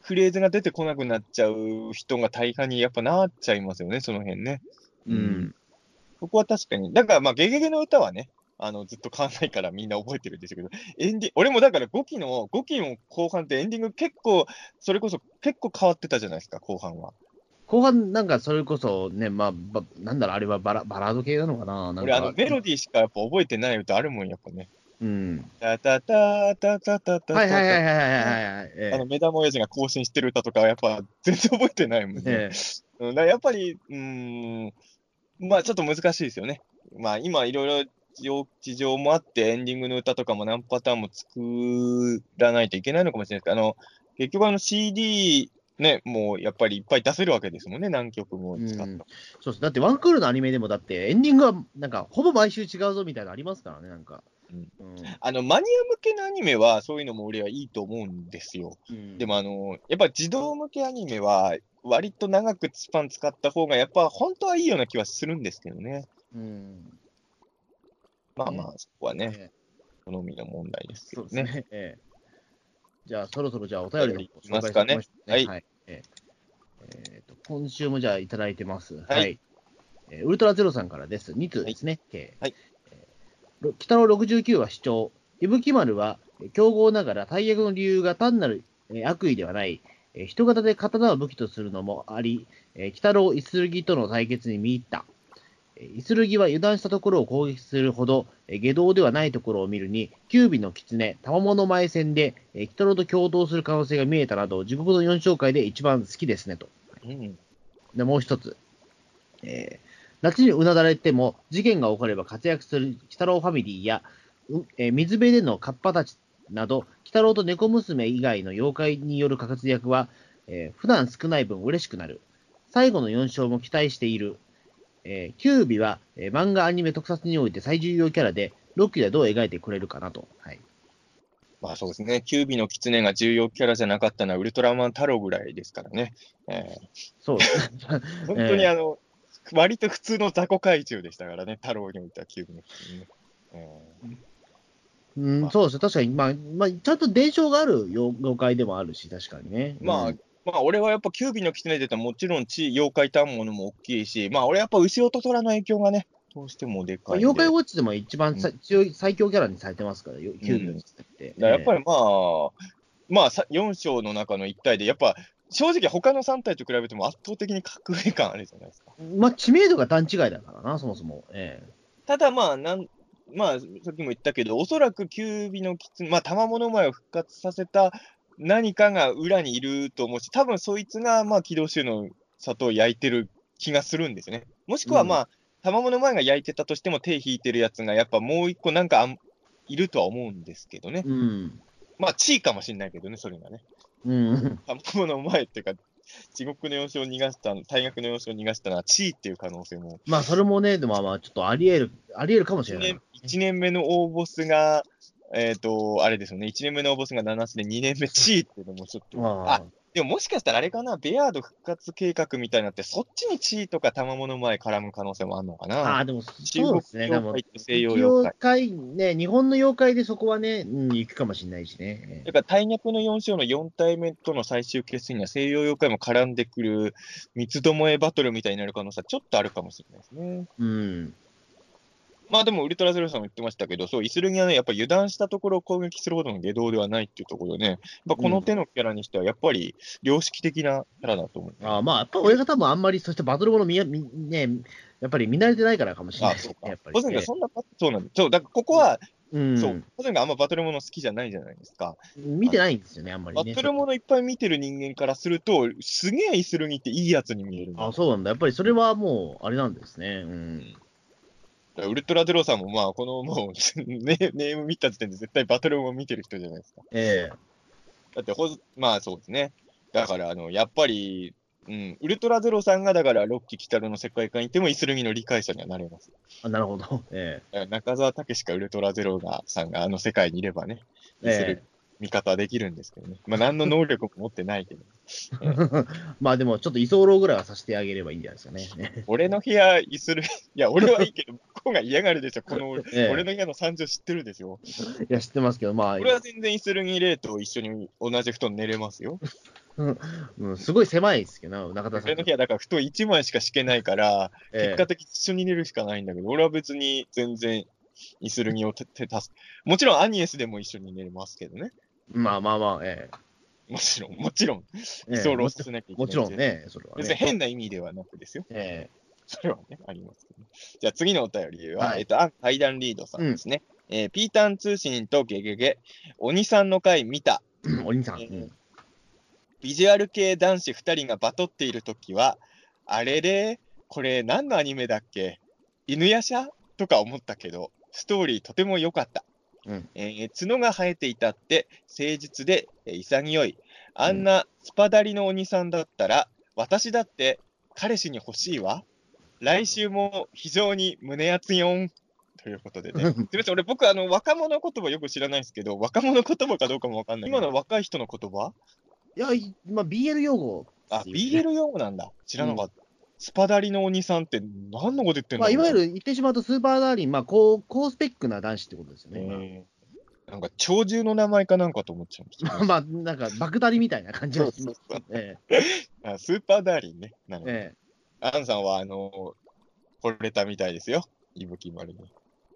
フレーズが出てこなくなっちゃう人が大半にやっぱなっちゃいますよね、その辺ね。うん。そこは確かに。だからまあ、ゲゲゲの歌はね、あのずっと変わんないからみんな覚えてるんでしょうけど、エンディ俺もだから5期の、5期の後半ってエンディング結構、それこそ結構変わってたじゃないですか、後半は。後半、なんかそれこそね、まあ、ばなんだろう、あれはバラバラード系なのかな？なんか俺、あのメロディーしかやっぱ覚えてない歌あるもん、やっぱね。うん。タタタタタタタはいはいはいはいタはいはいあの目玉親父が更新してる歌とかはやっぱ全然覚えてないもんね。ええうん、だやっぱり、うーん、まあちょっと難しいですよね。まあ今いろいろ事情もあってエンディングの歌とかも何パターンも作らないといけないのかもしれないですけど、あの、結局あの CD ね、もうやっぱりいっぱい出せるわけですもんね、何曲も使った。うんそうです。だってワンクールのアニメでも、だってエンディングはなんかほぼ毎週違うぞみたいなのありますからね、なんか。あの、マニア向けのアニメはそういうのも俺はいいと思うんですよ。うんでもあの、やっぱ児童向けアニメは、割と長くスパン使った方が、やっぱ本当はいいような気はするんですけどね。うん。まあまあ、そこはね、ええ好みの問題ですけどね。ね。ええじゃあ、そろそろじゃあお便りのいきますかねはいはい。えええーと今週もじゃあいただいてます。ははいい。えーウルトラゼロさんからです。2通ですね。計はい北の69は主張。伊吹丸はえー強豪ながら大役の理由が単なるえー悪意ではない。えー人型で刀を武器とするのもあり、えー鬼太郎、イスルギとの対決に見入った。えーイスルギは油断したところを攻撃するほど、えー下道ではないところを見るに、九尾の狐、賜物前線で、えー鬼太郎と共闘する可能性が見えたなど、地獄の4章回で一番好きですねと。うん。で、もう一つ。えー、拉致にうなだれても、事件が起これば活躍する鬼太郎ファミリーや、うえー水辺でのカッパたちなど、鬼太郎と猫娘以外の妖怪による活躍は、えー普段少ない分嬉しくなる。最後の4章も期待している。えーキュービは、えー漫画、アニメ、特撮において最重要キャラで、ロッキーではどう描いてくれるかなと。はい。まあそうですね、キュービの狐が重要キャラじゃなかったのはウルトラマン太郎ぐらいですからね。えそうですね。ー (laughs) (laughs) 本当にあの、(laughs) 割と普通の雑魚怪獣でしたからね、太郎においてはキュービの狐ね。えうん、そうですね。確かに、まあ、まあ、ちゃんと伝承がある妖妖怪でもあるし、確かにね。ーまあ、うんまあ、俺はやっぱキュービの狐で言ったらもちろん地妖怪たんものも大きいし、まあ俺やっぱ牛尾と虎の影響がね、どうしてもでかいんで。妖怪ウォッチでも一番さ強い最強キャラにされてますから、よキュービの実って。だからやっぱり、りまあ、まあさ4章の中の1体で、やっぱ正直他の3体と比べても圧倒的に格上感あるじゃないですか。まあ、知名度が段違いだからな、そもそも。えただまあ、なんまあ、さっきも言ったけど、おそらくキュービの狐、まあ、玉物前を復活させた何かが裏にいると思うし、多分そいつが、まあ、軌道州の砂糖を焼いてる気がするんですよね。もしくはまあ、玉物前が焼いてたとしても手引いてるやつが、やっぱもう一個なんかあんいるとは思うんですけどねえ。うん。まあ、地位かもしれないけどね、それがね。うん。玉物前っていうか、地獄の様子を逃がした、大学の様子を逃がしたのは地位っていう可能性もまあ、それもね、でもまあ、ちょっとあり得る、あり得るかもしれ1ない年。一年目の大ボスが、えっ、と、あれですよね、1年目の大ボスが7つで、2年目チーっていうのもちょっと、まあでももしかしたらあれかな、ベアード復活計画みたいになって、そっちにチーとか玉物前絡む可能性もあるのかあ、な。ああ、でも、中そう国ですね。でも妖怪、と西洋妖。怪、ね、日本の妖怪でそこはね、うん、行くかもしれないしね。だから、大逆の4章の4体目との最終決戦には西洋妖怪も絡んでくる三つどもえバトルみたいになる可能性はちょっとあるかもしれないですね。うん。まあでも、ウルトラゼロさんも言ってましたけど、そう、イスルギはね、やっぱ油断したところを攻撃するほどの下道ではないっていうところでね、やっぱこの手のキャラにしては、やっぱり良識的なキャラだと思う。あまあ、やっぱ親方もあんまり、そしてバトルもの見や、みね、やっぱり見慣れてないからかもしれないあ、そうか。やっぱり、そんな、そうなんです。そう、だからここは、うん、そう、保全があんまバトルもの好きじゃないじゃないですか。見てないんですよね、あんまりね。バトルものいっぱい見てる人間からすると、すげえイスルギっていいやつに見えるあそうなんだ。やっぱりそれはもう、あれなんですね。うん。ウルトラゼロさんも、まあ、このもう (laughs) ネ、ネーム見た時点で絶対バトルも見てる人じゃないですか。ええだってほず、まあそうですね。だから、あの、やっぱり、うん、ウルトラゼロさんが、だから、ロッキー・キタルの世界観にいても、イスルギの理解者にはなれます。あなるほど。えだから中澤武史かウルトラゼロがさんがあの世界にいればね、イスルギえ味方はできるんですけどね。まあ、何の能力も持ってないけど。え (laughs) まあでも、ちょっと居候ぐらいはさせてあげればいいんじゃないですかね。(laughs) 俺の部屋、イスルギ、いや、俺はいいけど、向こうが嫌がるでしょ。この、(laughs) ええ俺の部屋の惨状知ってるでしょ。いや、知ってますけど、まあ、俺は全然イスルギレイと一緒に同じ布団寝れますよ。うん、すごい狭いですけど、中田さん俺の部。屋、だから布団1枚しか敷けないから、ええ結果的に一緒に寝るしかないんだけど、俺は別に全然イスルギを助け、もちろんアニエスでも一緒に寝れますけどね。まあまあまあ、えもちろん、もちろん、えええ居候させなきゃいけない。もちろん。ね、それは別にね。変な意味ではなくですよ。えそれはね、ありますけど、じゃあ次のお便りは、はいえっと、あ階段リードさんですね。えーピータン通信とゲゲゲ、鬼さんの回見た。えお兄さん。えーうんビジュアル系男子2人がバトっているときは、あれれ、これ何のアニメだっけ？犬夜叉？とか思ったけど、ストーリーとても良かった。うんえー角が生えていたって誠実で、えー潔い。あんなスパダリの鬼さんだったら、私だって彼氏に欲しいわ。来週も非常に胸熱よん。ということでね。(laughs) すみません、俺、僕、あの、若者言葉よく知らないですけど、若者言葉かどうかもわかんない。今の若い人の言葉？いや、いまあ、BL 用語。あ、BL 用語なんだ。知らなかった。スパダリのお兄さんって何のこと言ってんの？まあ、いわゆる言ってしまうとスーパーダーリン、まあ、高高スペックな男子ってことですよね。えーなんか、鳥獣の名前かなんかと思っちゃう。まあ、まあ、なんか、爆ダリみたいな感じがします。そうそうえあスーパーダーリンね。なるえほど。えアンさんは、あの惚れたみたいですよ。伊吹丸に。え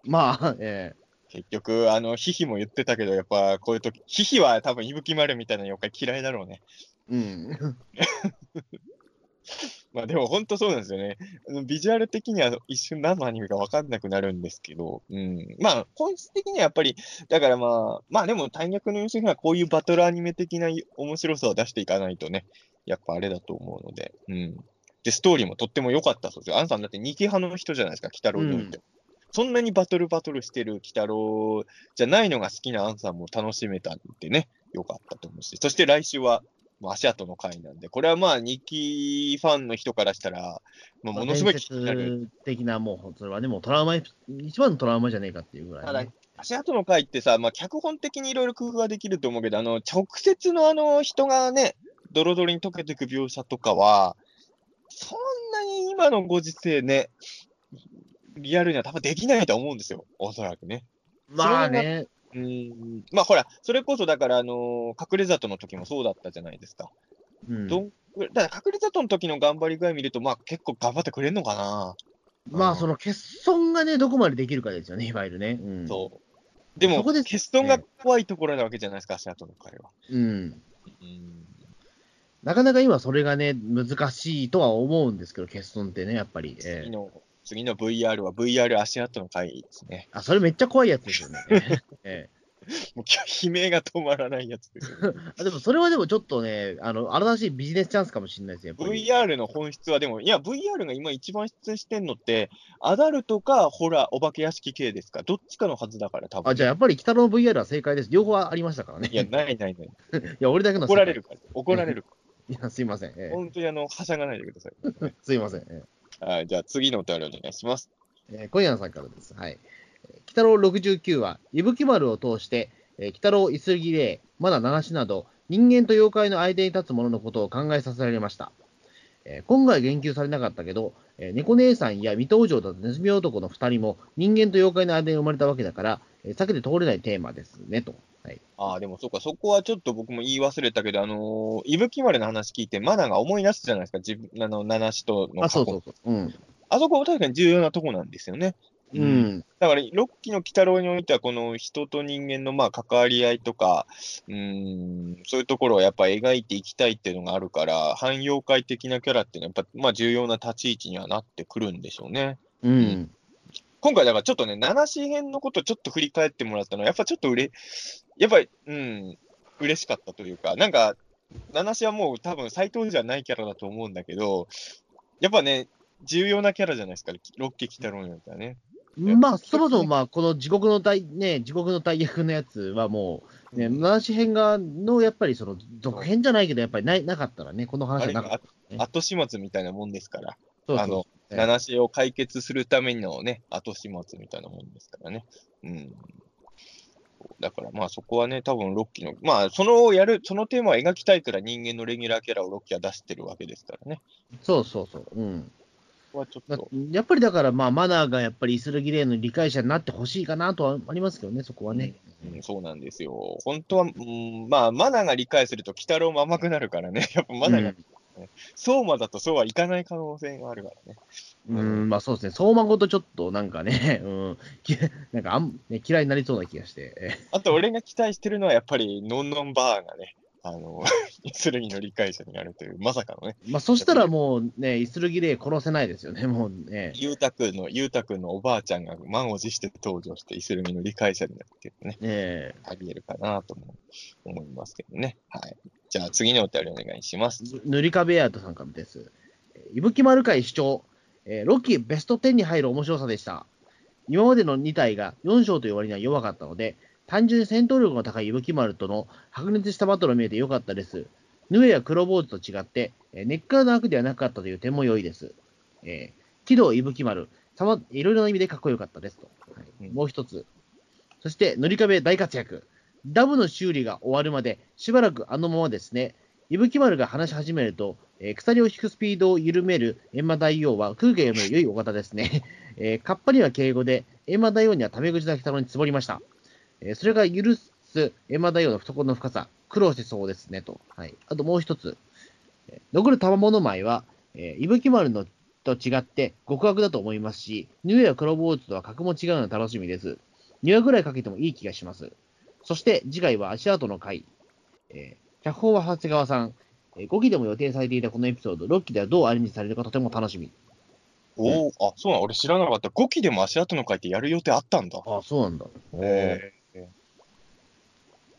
まあ、え結局、あの、ヒヒも言ってたけど、やっぱこういう時、ヒヒは多分伊吹丸みたいな妖怪嫌いだろうね。えうん。(laughs) まあでも本当そうなんですよね。ビジュアル的には一瞬何のアニメか分かんなくなるんですけど、うん。まあ本質的にはやっぱり、だからまあ、まあでも大逆の要するにはこういうバトルアニメ的な面白さを出していかないとね、やっぱあれだと思うので、うん。で、ストーリーもとっても良かったそうですよ。アンさんだって二期派の人じゃないですか、北郎において。そんなにバトルバトルしてる鬼太郎じゃないのが好きなアンさんも楽しめたんでね、よかったと思うし、そして来週は、もう足跡の回なんで、これはまあ、日記ファンの人からしたら、まあ、ものすごい気になる。的な、もう、それはね、もうトラウマ、一番のトラウマじゃねえかっていうぐらい、ね、ただ、足跡の回ってさ、まあ、脚本的にいろいろ工夫はできると思うけど、あの、直接のあの、人がね、ドロドロに溶けていく描写とかは、そんなに今のご時世ね、リアルには多分できないと思うんですよ、おそらくね。まあね。うん、まあほら、それこそだから、あのー、隠れ里の時もそうだったじゃないですか。うん、どんだから隠れ里の時の頑張り具合見ると、まあ結構頑張ってくれるのかな。まあ、その欠損がね、どこまでできるかですよね、いわゆるね。うん、そう。でも、欠損が怖いところなわけじゃないですか、足跡の彼は。うん。うんなかなか今それがね、難しいとは思うんですけど、欠損ってね、やっぱり。次の、えー、次の VR は VR 足跡の回ですね。あ、それめっちゃ怖いやつですよね。(laughs) えーもう悲鳴が止まらないやつですよ、ね、(laughs) あでもそれはでもちょっとね、あの新しいビジネスチャンスかもしれないですよ。VR の本質はでも、いや、VR が今一番出演してんのって、アダルトかホラー、お化け屋敷系ですか、どっちかのはずだから、多分あじゃあやっぱり北の VR は正解です。両方ありましたからね。いや、ないないない。(laughs) いや、俺だけの怒られるから。怒られるから。いや、すいません。えー、本当にあの、はしゃがないでください。すいません。えー、はい、じゃあ次のお便りお願いします。えー、小山さんからです。はい。北郎69は、伊吹丸を通して、えー、北郎、イスギレイ、まだ七種など、人間と妖怪の間に立つもののことを考えさせられました。えー、今回言及されなかったけど、えー、猫姉さんや水戸王女とネズミ男の二人も人間と妖怪の間に生まれたわけだから、えー、避けて通れないテーマですね、と。はい、ああ、でもそっか、そこはちょっと僕も言い忘れたけど、あのー、伊吹丸の話聞いて、マナが思い出すじゃないですか、自分、あの、七種との過去。あ、そうそうそう。うん。あそこは確かに重要なとこなんですよね。うん、だから、ロッキーの鬼太郎においては、この人と人間のまあ関わり合いとか、うん、そういうところをやっぱ描いていきたいっていうのがあるから、反妖怪的なキャラっていうのは、やっぱまあ重要な立ち位置にはなってくるんでしょうね。うん。今回、だからちょっとね、七子編のことちょっと振り返ってもらったのは、やっぱちょっとうれ、やっぱり、うん、嬉しかったというか、なんか、七子はもう多分斎藤じゃないキャラだと思うんだけど、やっぱね、重要なキャラじゃないですか、ロッキー鬼太郎においてはね。まあ、そもそも、まあ、この地獄の大、ね、地獄の大役のやつはもう、ね、七子編が、の、やっぱりその、続編じゃないけど、やっぱりないなかったらね、この話はなかった、ね、後始末みたいなもんですから。そうそうあの、七子を解決するためのね、後始末みたいなもんですからね。うん。だからまあそこはね、多分ロッキーの、まあそのやる、そのテーマを描きたいから人間のレギュラーキャラをロッキーは出してるわけですからね。そうそうそう。うん。はちょっと。やっぱりだから、まあ、マナーがやっぱりイスラギレーの理解者になってほしいかなとはありますけどね、そこはね。うん、そうなんですよ。本当は、うん、まあ、マナーが理解すると、鬼太郎も甘くなるからね、やっぱマナーが、うん相馬だとそうはいかない可能性があるからね。うん、まあそうですね。相馬ごとちょっとなんかね、(laughs) うん、なんかあん、ね、嫌いになりそうな気がして。あと俺が期待してるのはやっぱり、ノンノンバーがね、あの、イスルギの理解者になるという、まさかのね。まあ、そしたらもうね、イスルギレイ殺せないですよね、もうね。ゆうたくんの、ゆうたくんのおばあちゃんが満を持して登場して、イスルギの理解者になるっていうね、えありえるかなとも思いますけどね。はい。じゃあ、次のお便りお願いします。塗り壁アートさんからです。伊吹丸会主張、えー、ロッキーベスト10に入る面白さでした。今までの2体が4章という割には弱かったので、単純に戦闘力の高い伊吹丸との白熱したバトルを見えてよかったです。ヌエや黒坊主と違って、え根っからの悪ではなかったという点も良いです。えー、軌道伊吹丸、さま、いろいろな意味でかっこよかったですと。はい、もう一つ。そして、塗り壁大活躍。ダムの修理が終わるまで、しばらくあのままですね。伊吹丸が話し始めると、えー、鎖を引くスピードを緩める閻魔大王は空気が読める良いお方ですね。(laughs) えー、カッパには敬語で、閻魔大王にはタメ口だけたのに積もりました。えー、それが許すエマダイオの懐の深さ、苦労してそうですね、と。はい。あともう一つ。残る賜物舞は、えー、伊吹丸のと違って極悪だと思いますし、ニューエア黒坊主とは格も違うので楽しみです。2話ぐらいかけてもいい気がします。そして次回は足跡の回。えー、脚本は長谷川さん。えー、5期でも予定されていたこのエピソード、6期ではどうアレンジされるかとても楽しみ。おお、あ、そうなん、俺知らなかった。5期でも足跡の回ってやる予定あったんだ。あ、そうなんだ。え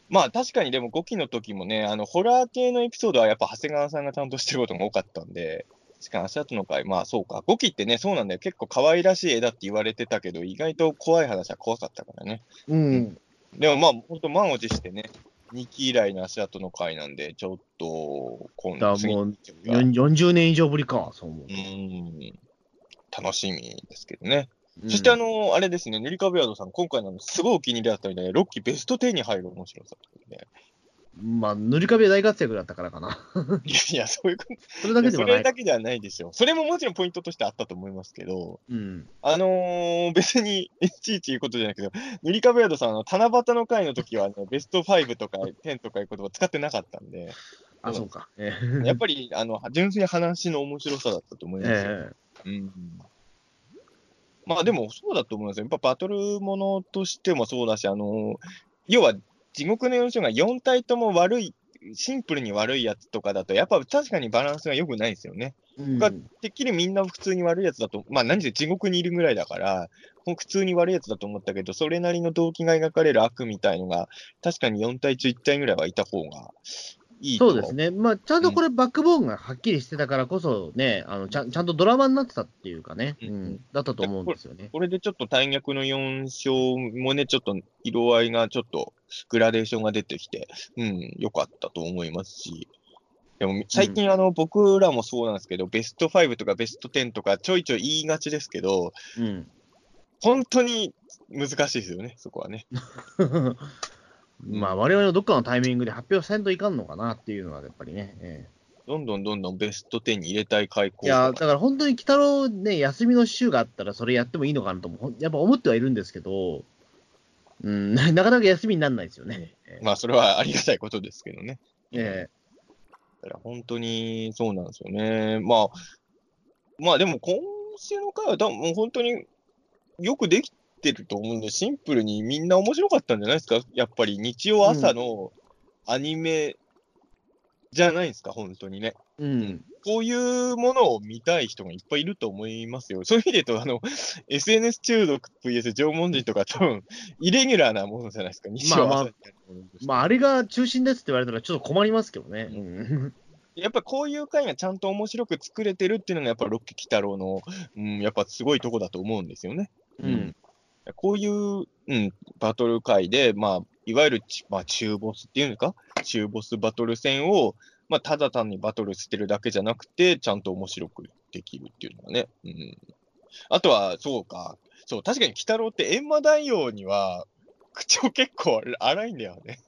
まあ確かにでも5期の時もね、あのホラー系のエピソードはやっぱ長谷川さんが担当してることが多かったんで、しかも足跡の回、まあそうか。5期ってね、そうなんだよ。結構可愛らしい絵だって言われてたけど、意外と怖い話は怖かったからね。うん。でもまあ、本当満を持してね、2期以来の足跡の回なんで、ちょっと、今だからもうよん40年以上ぶりか、そう思うう。ん、楽しみですけどね。うんそしてあの、あれですね、塗り壁アドさん、今回のすごいお気に入りだったみたいで、ロッキーベスト10に入る面白さというね。まあ、塗り壁大活躍だったからかな。いやいや、そういうことそれだけでそはない。れだけではないでしょう。それももちろんポイントとしてあったと思いますけど、うん。あのー別にいちいち言うことじゃないけど、塗り壁アドさん、あの七夕の回の時は、ね、ベスト5とか10とかいう言葉使ってなかったんで、あ、そうか。えやっぱりあの純粋に話の面白さだったと思いますよ。えうんまあでもそうだと思いますよ。やっぱバトルものとしてもそうだし、あの要は地獄の4章が4体とも悪い、シンプルに悪いやつとかだと、やっぱ確かにバランスが良くないですよね。うんがてっきりみんな普通に悪いやつだと、まあ何せ地獄にいるぐらいだから、もう普通に悪いやつだと思ったけど、それなりの動機が描かれる悪みたいのが、確かに4体中1体ぐらいはいた方がいいとそうですね。まあ、ちゃんとこれ、バックボーンがはっきりしてたからこそね、あのちゃんちゃんとドラマになってたっていうかね、うんうん、だったと思うんですよね。これでちょっと大逆の4章もね、ちょっと色合いがちょっとグラデーションが出てきて、うん、良かったと思いますし。でも最近、あの、僕らもそうなんですけど、ベスト5とかベスト10とかちょいちょい言いがちですけど、うん。本当に難しいですよね、そこはね。(laughs) まあ、我々のどっかのタイミングで発表せんといかんのかなっていうのは、やっぱりね。えどんどんどんどんベスト10に入れたい開え口いや、だから本当に鬼太郎ね、休みの週があったら、それやってもいいのかなとも、やっぱ思ってはいるんですけど、うん、(laughs) なかなか休みにならないですよね。ええまあ、それはありがたいことですけどね。えだから本当にそうなんですよね。まあ、まあでも今週の回は多分もう本当によくできてると思うんで、シンプルにみんな面白かったんじゃないですか？やっぱり日曜朝のアニメじゃないですか、本当にね。えうん。こういうものを見たい人がいっぱいいると思いますよ。そういう意味で言うと、あの、SNS 中毒 VS 縄文人とか多分、イレギュラーなものじゃないですか、日曜朝にやるものとしてまあ、あれが中心ですって言われたら、ちょっと困りますけどね。うん。やっぱこういう回がちゃんと面白く作れてるっていうのが、やっぱロッキー鬼太郎の、うん、やっぱすごいとこだと思うんですよね。うん。こういう、うん、バトル回で、まあ、いわゆるち、まあ、中ボスっていうのか、中ボスバトル戦を、まあ、ただ単にバトルしてるだけじゃなくて、ちゃんと面白くできるっていうのがね。うん。あとは、そうか。そう、確かに鬼太郎って閻魔大王には、口調結構荒いんだよね。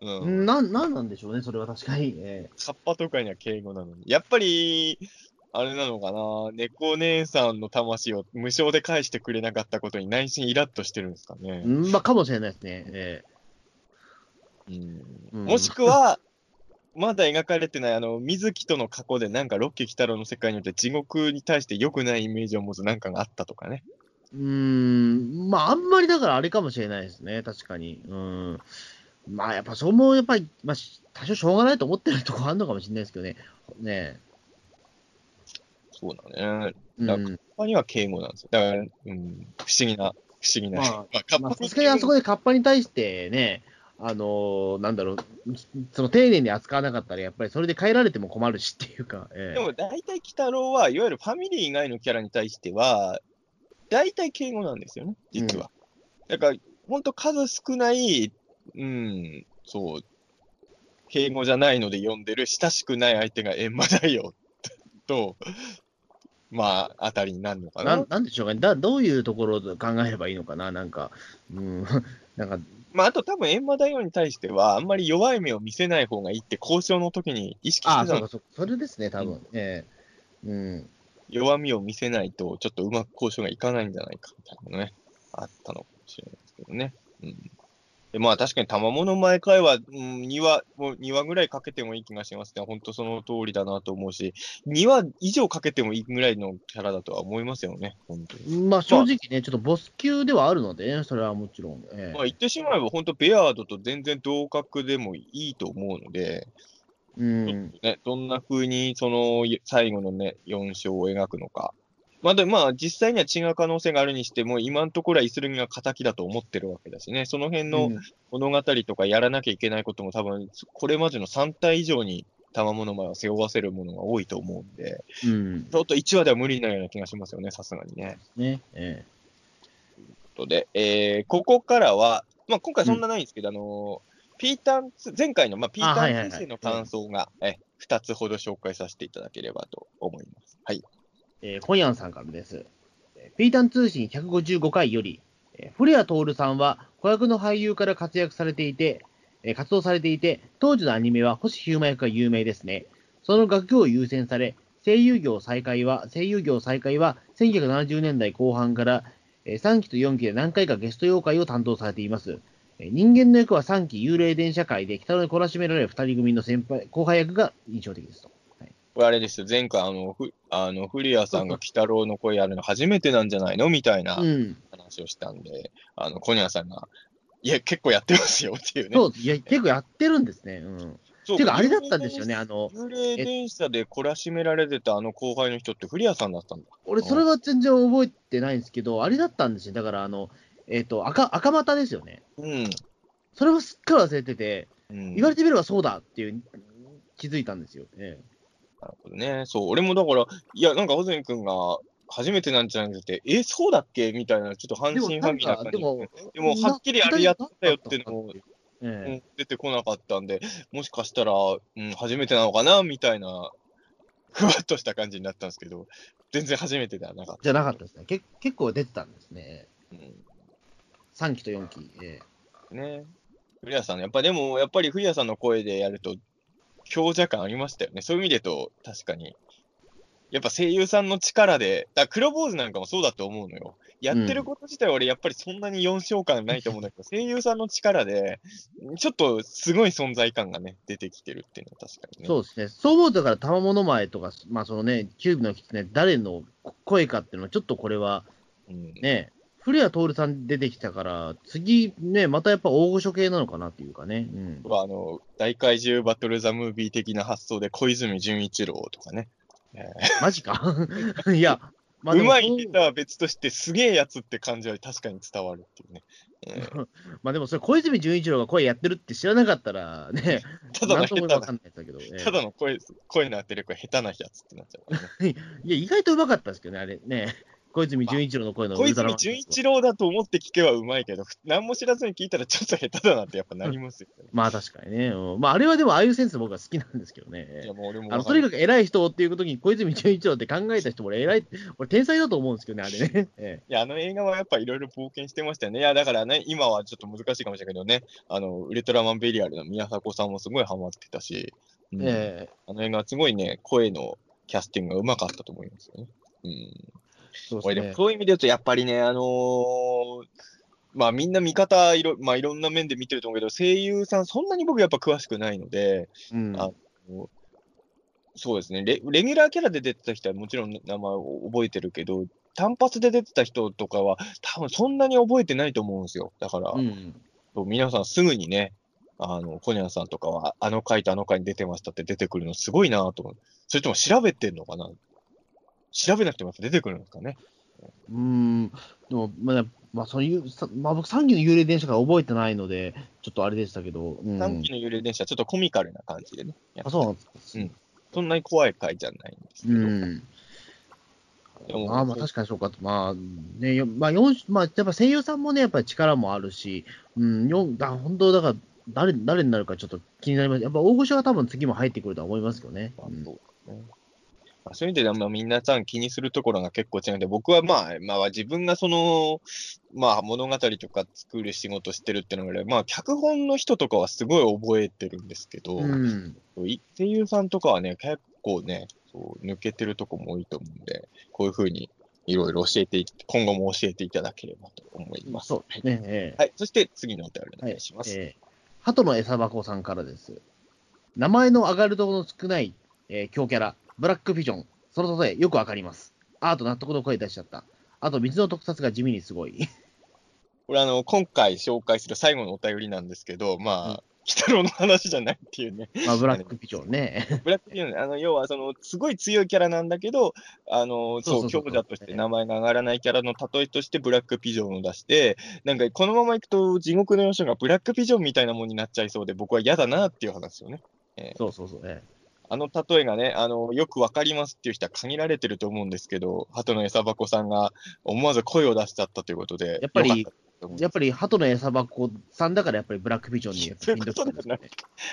うん。なん、なんなんでしょうね、それは確かに。えカッパとかには敬語なのに。やっぱり、あれなのかな、猫姉さんの魂を無償で返してくれなかったことに内心イラッとしてるんですかえね。うんまあ、かもしれないですね。えうんうんもしくは、まだ描かれてない、あの、水木との過去で、なんか、ロッキー鬼太郎の世界によって地獄に対して良くないイメージを持つなんかがあったとかね。えうーん、まあ、あんまりだからあれかもしれないですね、確かに。うん。まあ、やっぱそうも、やっぱり、まあ、し多少しょうがないと思ってるとこあるのかもしれないですけどね。ねそうだね。え。だうん。他には敬語なんですよ。だから、うん、不思議な、不思議な。まあまあ、カッまあ、パさすがにあそこでカッパに対してね、あのーなんだろう、その丁寧に扱わなかったら、やっぱりそれで変えられても困るしっていうか、ええでも大体、鬼太郎は、いわゆるファミリー以外のキャラに対しては、大体敬語なんですよね、実は。だから、ほんと数少ない、うん、そう、敬語じゃないので呼んでる親しくない相手が閻魔だよ、と、まあ、あたりになるのかな。なんなんでしょうかね。だ、どういうところを考えればいいのかな、なんか、うん、(laughs) なんか、まあ、あと多分閻魔大王に対しては、あんまり弱い目を見せない方がいいって交渉の時に意識してああ、たのそうか、そうか、それですね、多分、ええ。うん。弱みを見せないと、ちょっとうまく交渉がいかないんじゃないかみたいなのね、あったのかもしれないですけどね。うん、でまあ確かに賜物前回は、うん、2話、もう2話ぐらいかけてもいい気がしますね。本当その通りだなと思うし、2話以上かけてもいいぐらいのキャラだとは思いますよね、本当に。まあ、正直ね、ちょっとボス級ではあるのでね、それはもちろん。ええまあ言ってしまえば、本当ベアードと全然同格でもいいと思うので、うん。ね、どんな風にその最後のね、4章を描くのか。まあ、でまあ、実際には違う可能性があるにしても、今のところはイスルミが敵だと思ってるわけだしね、その辺のうん物語とかやらなきゃいけないことも多分、これまでの3体以上に賜物前は背負わせるものが多いと思うんで、うん。ちょっと1話では無理なような気がしますよね、さすがにね。ね。えということで、えーここからは、まあ、今回そんなないんですけど、あのーピータンツ、前回の、まあ、ピータはいはいはいン通信の感想が、え2つほど紹介させていただければと思います。はい。えー、コヤンさんからです。えピータン通信155回より、え古谷徹さんは子役の俳優から活躍されていて、え活動されていて、当時のアニメは星飛雄馬役が有名ですね。その学業を優先され、声優業再開は、声優業再開は1970年代後半から、えー3期と4期で何回かゲスト妖怪を担当されています。人間の役は3期幽霊電車界で北野に懲らしめられる2人組の先輩、後輩役が印象的ですと。これあれですよ、前回、あの、ふあの古谷さんが鬼太郎の声やるの初めてなんじゃないのみたいなうん。話をしたんで、あの、小宮さんが、いや、結構やってますよっていうね。そう、いや、結構やってるんですね。うん。そうていうか、あれだったんですよね、あの、幽霊電車で懲らしめられてたあの後輩の人って古谷さんだったんだ。俺、それは全然覚えてないんですけど、あれだったんですよ。だから、あの、えっ、と、赤、赤股ですよね。うん。それをすっかり忘れてて、うん、言われてみればそうだっていう、気づいたんですよ。えなるほどね。そう、俺もだから、いや、なんか、穂積君が初めてなんじゃなくて、え、そうだっけ？みたいな、ちょっと半信半疑な感じでもでも、はっきりあれやったよっていうのも、ええうん出てこなかったんで、もしかしたら、うん、初めてなのかな？みたいな、ふわっとした感じになったんですけど、全然初めてではなかっじゃなかったですね。け結構出てたんですね。た。うん3期と4期。えね。古谷さん、やっぱでも、やっぱり古谷さんの声でやると、強者感ありましたよね。そういう意味で言うと、確かに。やっぱ声優さんの力で、だ黒坊主なんかもそうだと思うのよ。やってること自体は俺、やっぱりそんなに4章感ないと思うんだけど、声優さんの力で、ちょっとすごい存在感がね、出てきてるっていうのは確かにね。そうですね。そう思うと、だから、玉物前とか、まあ、そのね、キューブの狐、誰の声かっていうのは、ちょっとこれは、うんね、古谷徹さん出てきたから、次、ね、またやっぱ大御所系なのかなっていうかね。うん。あの、大怪獣バトルザムービー的な発想で小泉純一郎とかね。えマジか (laughs) いや、まーうまい下手は別として、すげえやつって感じは確かに伝わるっていうね。えー (laughs) まあでもそれ、小泉純一郎が声やってるって知らなかったらね、(laughs) ただのただの声声の当て力が下手なやつってなっちゃうね。いや、意外とうまかったですけどね、あれね。小泉純一郎の声の小ウルトラマン泉純一郎だと思って聞けばうまいけど、何も知らずに聞いたらちょっと下手だなってやっぱなりますよね。まあ確かにね。うんまああれはでもああいうセンス僕は好きなんですけどねいや。もう俺もあのとにかく偉い人っていうことに小泉純一郎って考えた人も俺偉い、俺天才だと思うんですけどね、あれね。え (laughs) いや、(laughs) あの映画はやっぱいろいろ冒険してましたよね。いや、だからね、今はちょっと難しいかもしれないけどね、あの、ウルトラマンベリアルの宮迫さんもすごいハマってたし、うんえええあの映画はすごいね、声のキャスティングがうまかったと思いますよね。うん。そうですね。そういう意味で言うと、やっぱりね、あのーまあみんな見方いろ、まあいろんな面で見てると思うけど、声優さんそんなに僕やっぱ詳しくないので、うんあそうですねレ、レギュラーキャラで出てた人はもちろん名前を覚えてるけど、単発で出てた人とかは、多分そんなに覚えてないと思うんですよ。だから、うん皆さんすぐにね、あの、コニャンさんとかは、あの回とあの回に出てましたって出てくるのすごいなと思う。それとも調べてんのかな調べなくても出てくるんですかね。うーん、でも、まあ、まあ、そういう、さまあ、僕、3期の幽霊電車から覚えてないので、ちょっとあれでしたけど、うん、短期の幽霊電車、ちょっとコミカルな感じでね。あ、そうなんですか。うんそんなに怖い回じゃないんですけど。うん。でもまあまあ、確かにそうか。まあ、ね、よまあ、四まあ、やっぱ声優さんもね、やっぱり力もあるし、うん、よだ本当、だから、誰、誰になるかちょっと気になります。やっぱ大御所は多分次も入ってくるとは思いますけどね。うんうねまあそういう意味では、まあ、皆さん気にするところが結構違うんで、僕はまあ、まあ、自分がその、まあ、物語とか作る仕事してるっていうのが、まあ、脚本の人とかはすごい覚えてるんですけど、うん。い声優さんとかはね、結構ね、そう抜けてるとこも多いと思うんで、こういうふうにいろいろ教えてい、今後も教えていただければと思います。そうですね。ええはい、そして次のお便りお願いします。えー、鳩の餌箱さんからです。名前の上がるところの少ない、えー強キャラ、ブラックフィジョン。その例え、よくわかります。あーと納得の声出しちゃった。あと、水の特撮が地味にすごい。これあの、今回紹介する最後のお便りなんですけど、まあ、うん鬼太郎の話じゃないっていうね。まあ、ブラックフィジョンね。ブラックピーノあの、要は、その、すごい強いキャラなんだけど、あの、そう強者として名前が上がらないキャラの例えとして、ブラックピジョンを出して、なんか、このままいくと、地獄のよしがブラックピジョンみたいなもんになっちゃいそうで、僕は嫌だなっていう話をね。そうそうそう。えあの例えがね、あの、よくわかりますっていう人は限られてると思うんですけど、鳩の餌箱さんが思わず声を出しちゃったということで、やっぱりやっぱり鳩の餌箱さんだからやっぱりブラックビジョンに。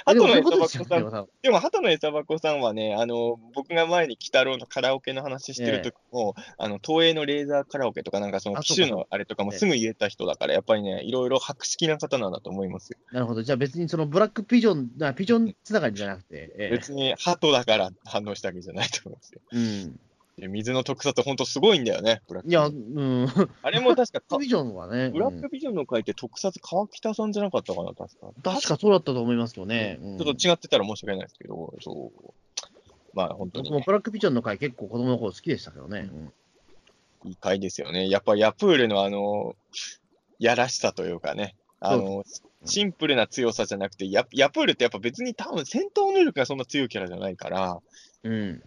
鳩の餌箱さんでも鳩の餌箱さんはね、あの、僕が前に鬼太郎のカラオケの話してる時も、あの、東映のレーザーカラオケとか、なんかその機種のあれとかもええすぐ言えた人だから、やっぱりね、いろいろ博識な方なんだと思いますよ。なるほど。じゃあ別にそのブラックピジョン、なピジョンつながりじゃなくて、ええ別に鳩だから反応したわけじゃないと思うんですよ。うん。で水の特撮、ほんとすごいんだよね、ブラックいや、うん。あれも確かか、ビジョンはね、ブラッうんクビジョンの回って特撮川北さんじゃなかったかな、確か。確かそうだったと思いますよね。うんちょっと違ってたら申し訳ないですけど、そう。まあ本当にね、ブラックピジョンの回結構子供の頃好きでしたけどね。うんいい回ですよね。やっぱヤプールのあの、やらしさというかね、あの、うんシンプルな強さじゃなくて、ヤヤプールってやっぱ別に多分戦闘能力がそんな強いキャラじゃないから、うん。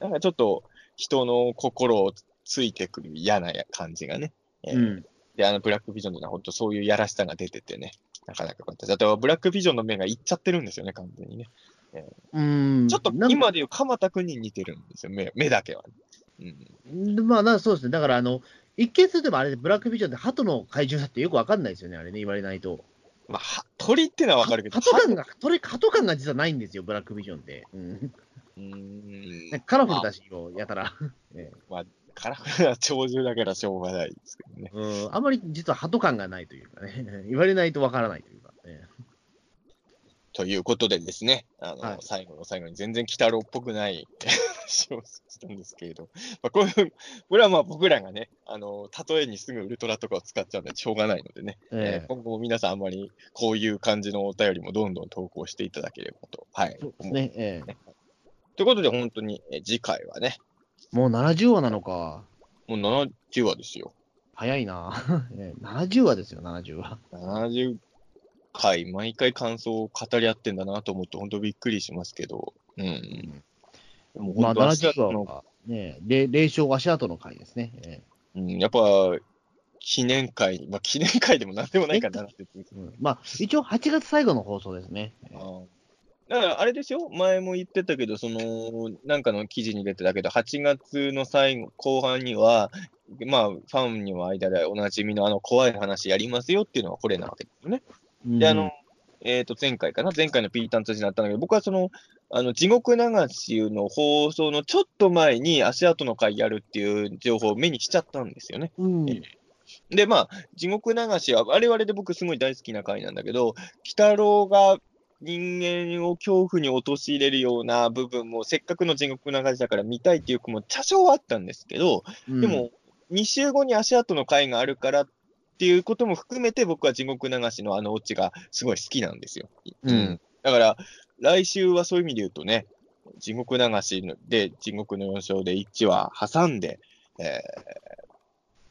なんかちょっと人の心をついてくる嫌な感じがね。えーうん。で、あのブラックビジョンでは本当そういうやらしさが出ててね、なかなか良かったです。あとはブラックビジョンの目がいっちゃってるんですよね、完全にね。うん。ちょっと今でいう鎌田君に似てるんですよ、目目だけは、ね。うんまあな、そうですね。だから、あの、一見するとあれでブラックビジョンって鳩の怪獣だってよくわかんないですよね、あれね、言われないと。まあ、は鳥ってのはわかるけど、鳩感が、鳥鳩感が実はないんですよ、ブラックビジョンって。うん。うーん。カラフルだし、よやたら。ええ。カラフルな鳥獣だからしょうがないですけどね。うん、あまり実は鳩感がないというかね、(laughs) 言われないとわからないというか、ね。ということでですね、あの、はい。最後の最後に全然鬼太郎っぽくない (laughs) 話をしたんですけれど、まあ、こういう、これはまあ僕らがね、あの、例えにすぐウルトラとかを使っちゃうんでしょうがないのでね、ええ。ー今後も皆さんあんまりこういう感じのお便りもどんどん投稿していただければと。はい。そうですね、ええということで本当に、えー次回はね、もう70話なのか。もう70話ですよ。早いな。ええ70話ですよ、70話。70回、毎回感想を語り合ってんだなと思って、本当びっくりしますけど、うん。でもまあ、本当足70跡の話は、ね、霊霊障足跡の回ですね。えうん、やっぱ、記念会、まあ、記念会でもなんでもないかなって。えうんまあ、一応8月最後の放送ですね。ええだから、あれですよ、前も言ってたけど、その、なんかの記事に出てたけど、8月の最後、後半には、まあ、ファンにも間でおなじみのあの怖い話やりますよっていうのがこれなわけですよね。で、あの、えっ、と、前回かな？前回のピータン通知になったんだけど、僕はその、あの、地獄流しの放送のちょっと前に足跡の会やるっていう情報を目にしちゃったんですよね。うん、えで、まあ、地獄流しは、我々で僕すごい大好きな回なんだけど、鬼太郎が人間を恐怖に陥れるような部分も、せっかくの地獄流しだから見たいっていう子も多少あったんですけど、うん。でも、2週後に足跡の回があるからっていうことも含めて、僕は地獄流しのあのオチがすごい好きなんですよ。うん。だから、来週はそういう意味で言うとね、地獄流しので、地獄の4章で1話挟んで、えー、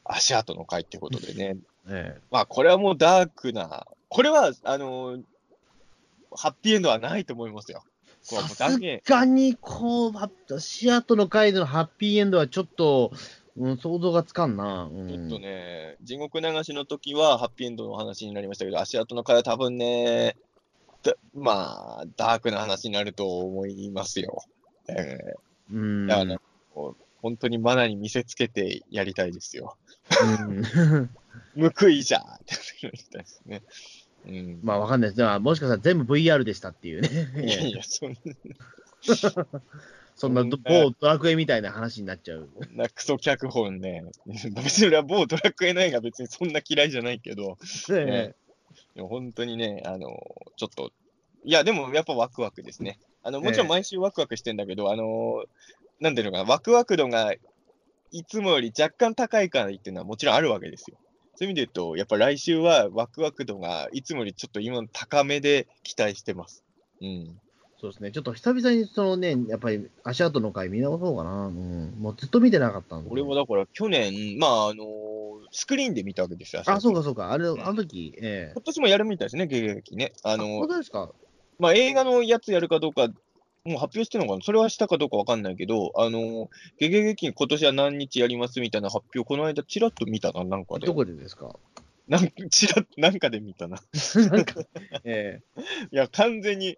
足跡の回ってことでね、え。まあ、これはもうダークな、これは、あのーハッピーエンドはないと思いますよ。さすがに、こう、足跡の回でのハッピーエンドはちょっと、うん、想像がつかんな。うん、ちょっとね、地獄流しの時はハッピーエンドの話になりましたけど、足跡の回は多分ね、だまあ、ダークな話になると思いますよ。えうん。ー、だから、本当にマナに見せつけてやりたいですよ。うん (laughs) 報いじゃーってやりたいですね。うん。まあ、わかんないです。もしかしたら全部 VR でしたっていうね。いやいや、そん (laughs) そんなど某ドラクエみたいな話になっちゃう。なクソ脚本ね。別に俺は某ドラクエの映画別にそんな嫌いじゃないけど、ねでも本当にね、あの、ちょっと、いや、でもやっぱワクワクですね。あの、もちろん毎週ワクワクしてんだけど、あの、なんていうのかな、ワクワク度がいつもより若干高いからっていうのはもちろんあるわけですよ。そういう意味で言うと、やっぱ来週はワクワク度がいつもよりちょっと今高めで期待してます。うん。そうですね。ちょっと久々にそのね、やっぱり足跡の回見直そうかな。うん。もうずっと見てなかったんで。俺もだから去年、まあ、あのスクリーンで見たわけですよ。あ、そうか。かそうか。あれ、あの時、ええ今年もやるみたいですね、芸劇ね。ああの本当ですか？まあ、映画のやつやるかどうか、もう発表してるのかな？それはしたかどうかわかんないけど、あの、ゲゲゲキン今年は何日やりますみたいな発表、この間ちらっと見たな、なんかでど。こでですか？なんちらっなんかで見たな。なんか、(laughs) えいや、完全に、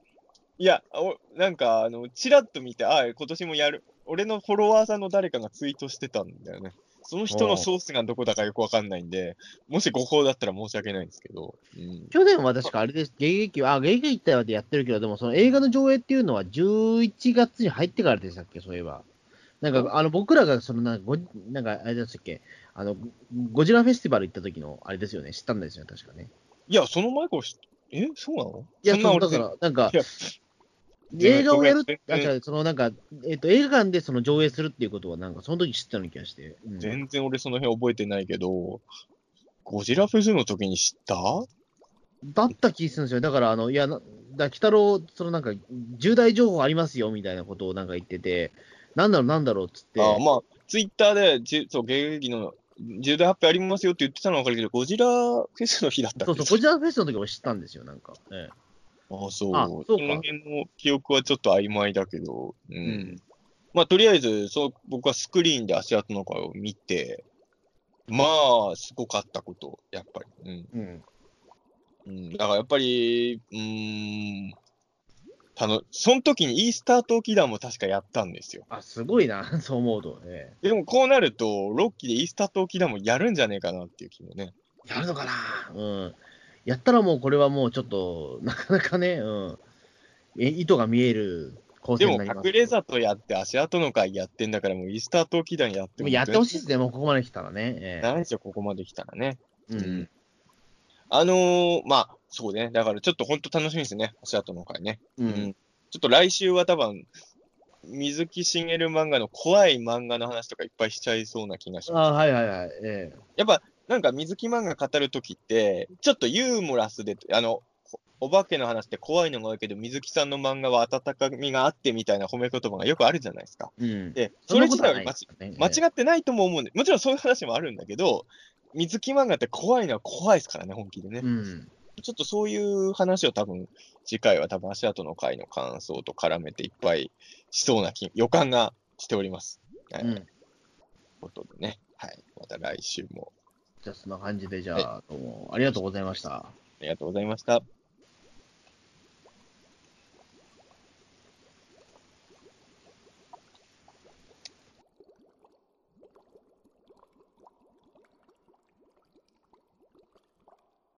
いや、おなんか、あの、ちらっと見て、ああ、今年もやる。俺のフォロワーさんの誰かがツイートしてたんだよね。その人のソースがどこだかよくわかんないんで、もし誤報だったら申し訳ないんですけど。うん、去年は確かあれです、迎撃は、あ、迎撃隊はでやってるけど、でもその映画の上映っていうのは11月に入ってからでしたっけ、そういえば。なんか、あの、僕らが、そのなんかご、なんか、あれでしたっけ、あの、ゴジラフェスティバル行った時の、あれですよね、知ったんですよね、確かね。いや、その前からし、え？そうなの？いや、そだから、なんか映画をやるあ、違う、そのなんか、えっ、と、映画館でその上映するっていうことは、なんか、その時知ったような気がして。うん全然俺その辺覚えてないけど、ゴジラフェスの時に知った？だった気するんですよ。だから、あの、いや、なだ北郎、そのなんか、重大情報ありますよ、みたいなことをなんか言ってて、なんだろう、なんだろうっつって。あまあ、ツイッターで、じそう、迎撃の重大発表ありますよって言ってたのは分かるけど、ゴジラフェスの日だったそうそう、ゴジラフェスの時も知ったんですよ、なんか。ええあそう。あそうかの辺の記憶はちょっと曖昧だけど、うん。んまあ、とりあえず、そう、僕はスクリーンで足跡の声を見て、まあ、すごかったこと、やっぱり。うん。うん。うん、だからやっぱり、うーん、たの、その時にイースター島祈願も確かやったんですよ。あ、すごいな、(laughs) そう思うと。えでもこうなると、ロッキーでイースター島祈願もやるんじゃねえかなっていう気もね。えやるのかなうん。やったらもう、これはもうちょっと、なかなかね、うん。え意図が見える構成でもになります。隠れ里やって足跡の会やってんだからもうイースター島祈願やってもでもやってほしいですね、もうここまで来たらね。ええないですよ、ここまで来たらね。うん。あのー、まあ、そうね。だからちょっと本当楽しみですね、足跡の会ね。う。うんちょっと来週は多分、水木しげる漫画の怖い漫画の話とかいっぱいしちゃいそうな気がします。あはいはいはい。ええやっぱ、なんか水木漫画語るときって、ちょっとユーモラスで、あの、お化けの話って怖いのが多いけど、水木さんの漫画は温かみがあってみたいな褒め言葉がよくあるじゃないですか。うん。で、そそれ自体は間違ってないとも思うんで、もちろんそういう話もあるんだけど、水木漫画って怖いのは怖いですからね、本気でね。うん。ちょっとそういう話を多分、次回は多分足跡の回の感想と絡めていっぱいしそうな気予感がしております。はい。といううん。ことでね、はい。また来週もじゃあ、そんな感じで、じゃあ、どうもありがとうございました。ありがとうございました。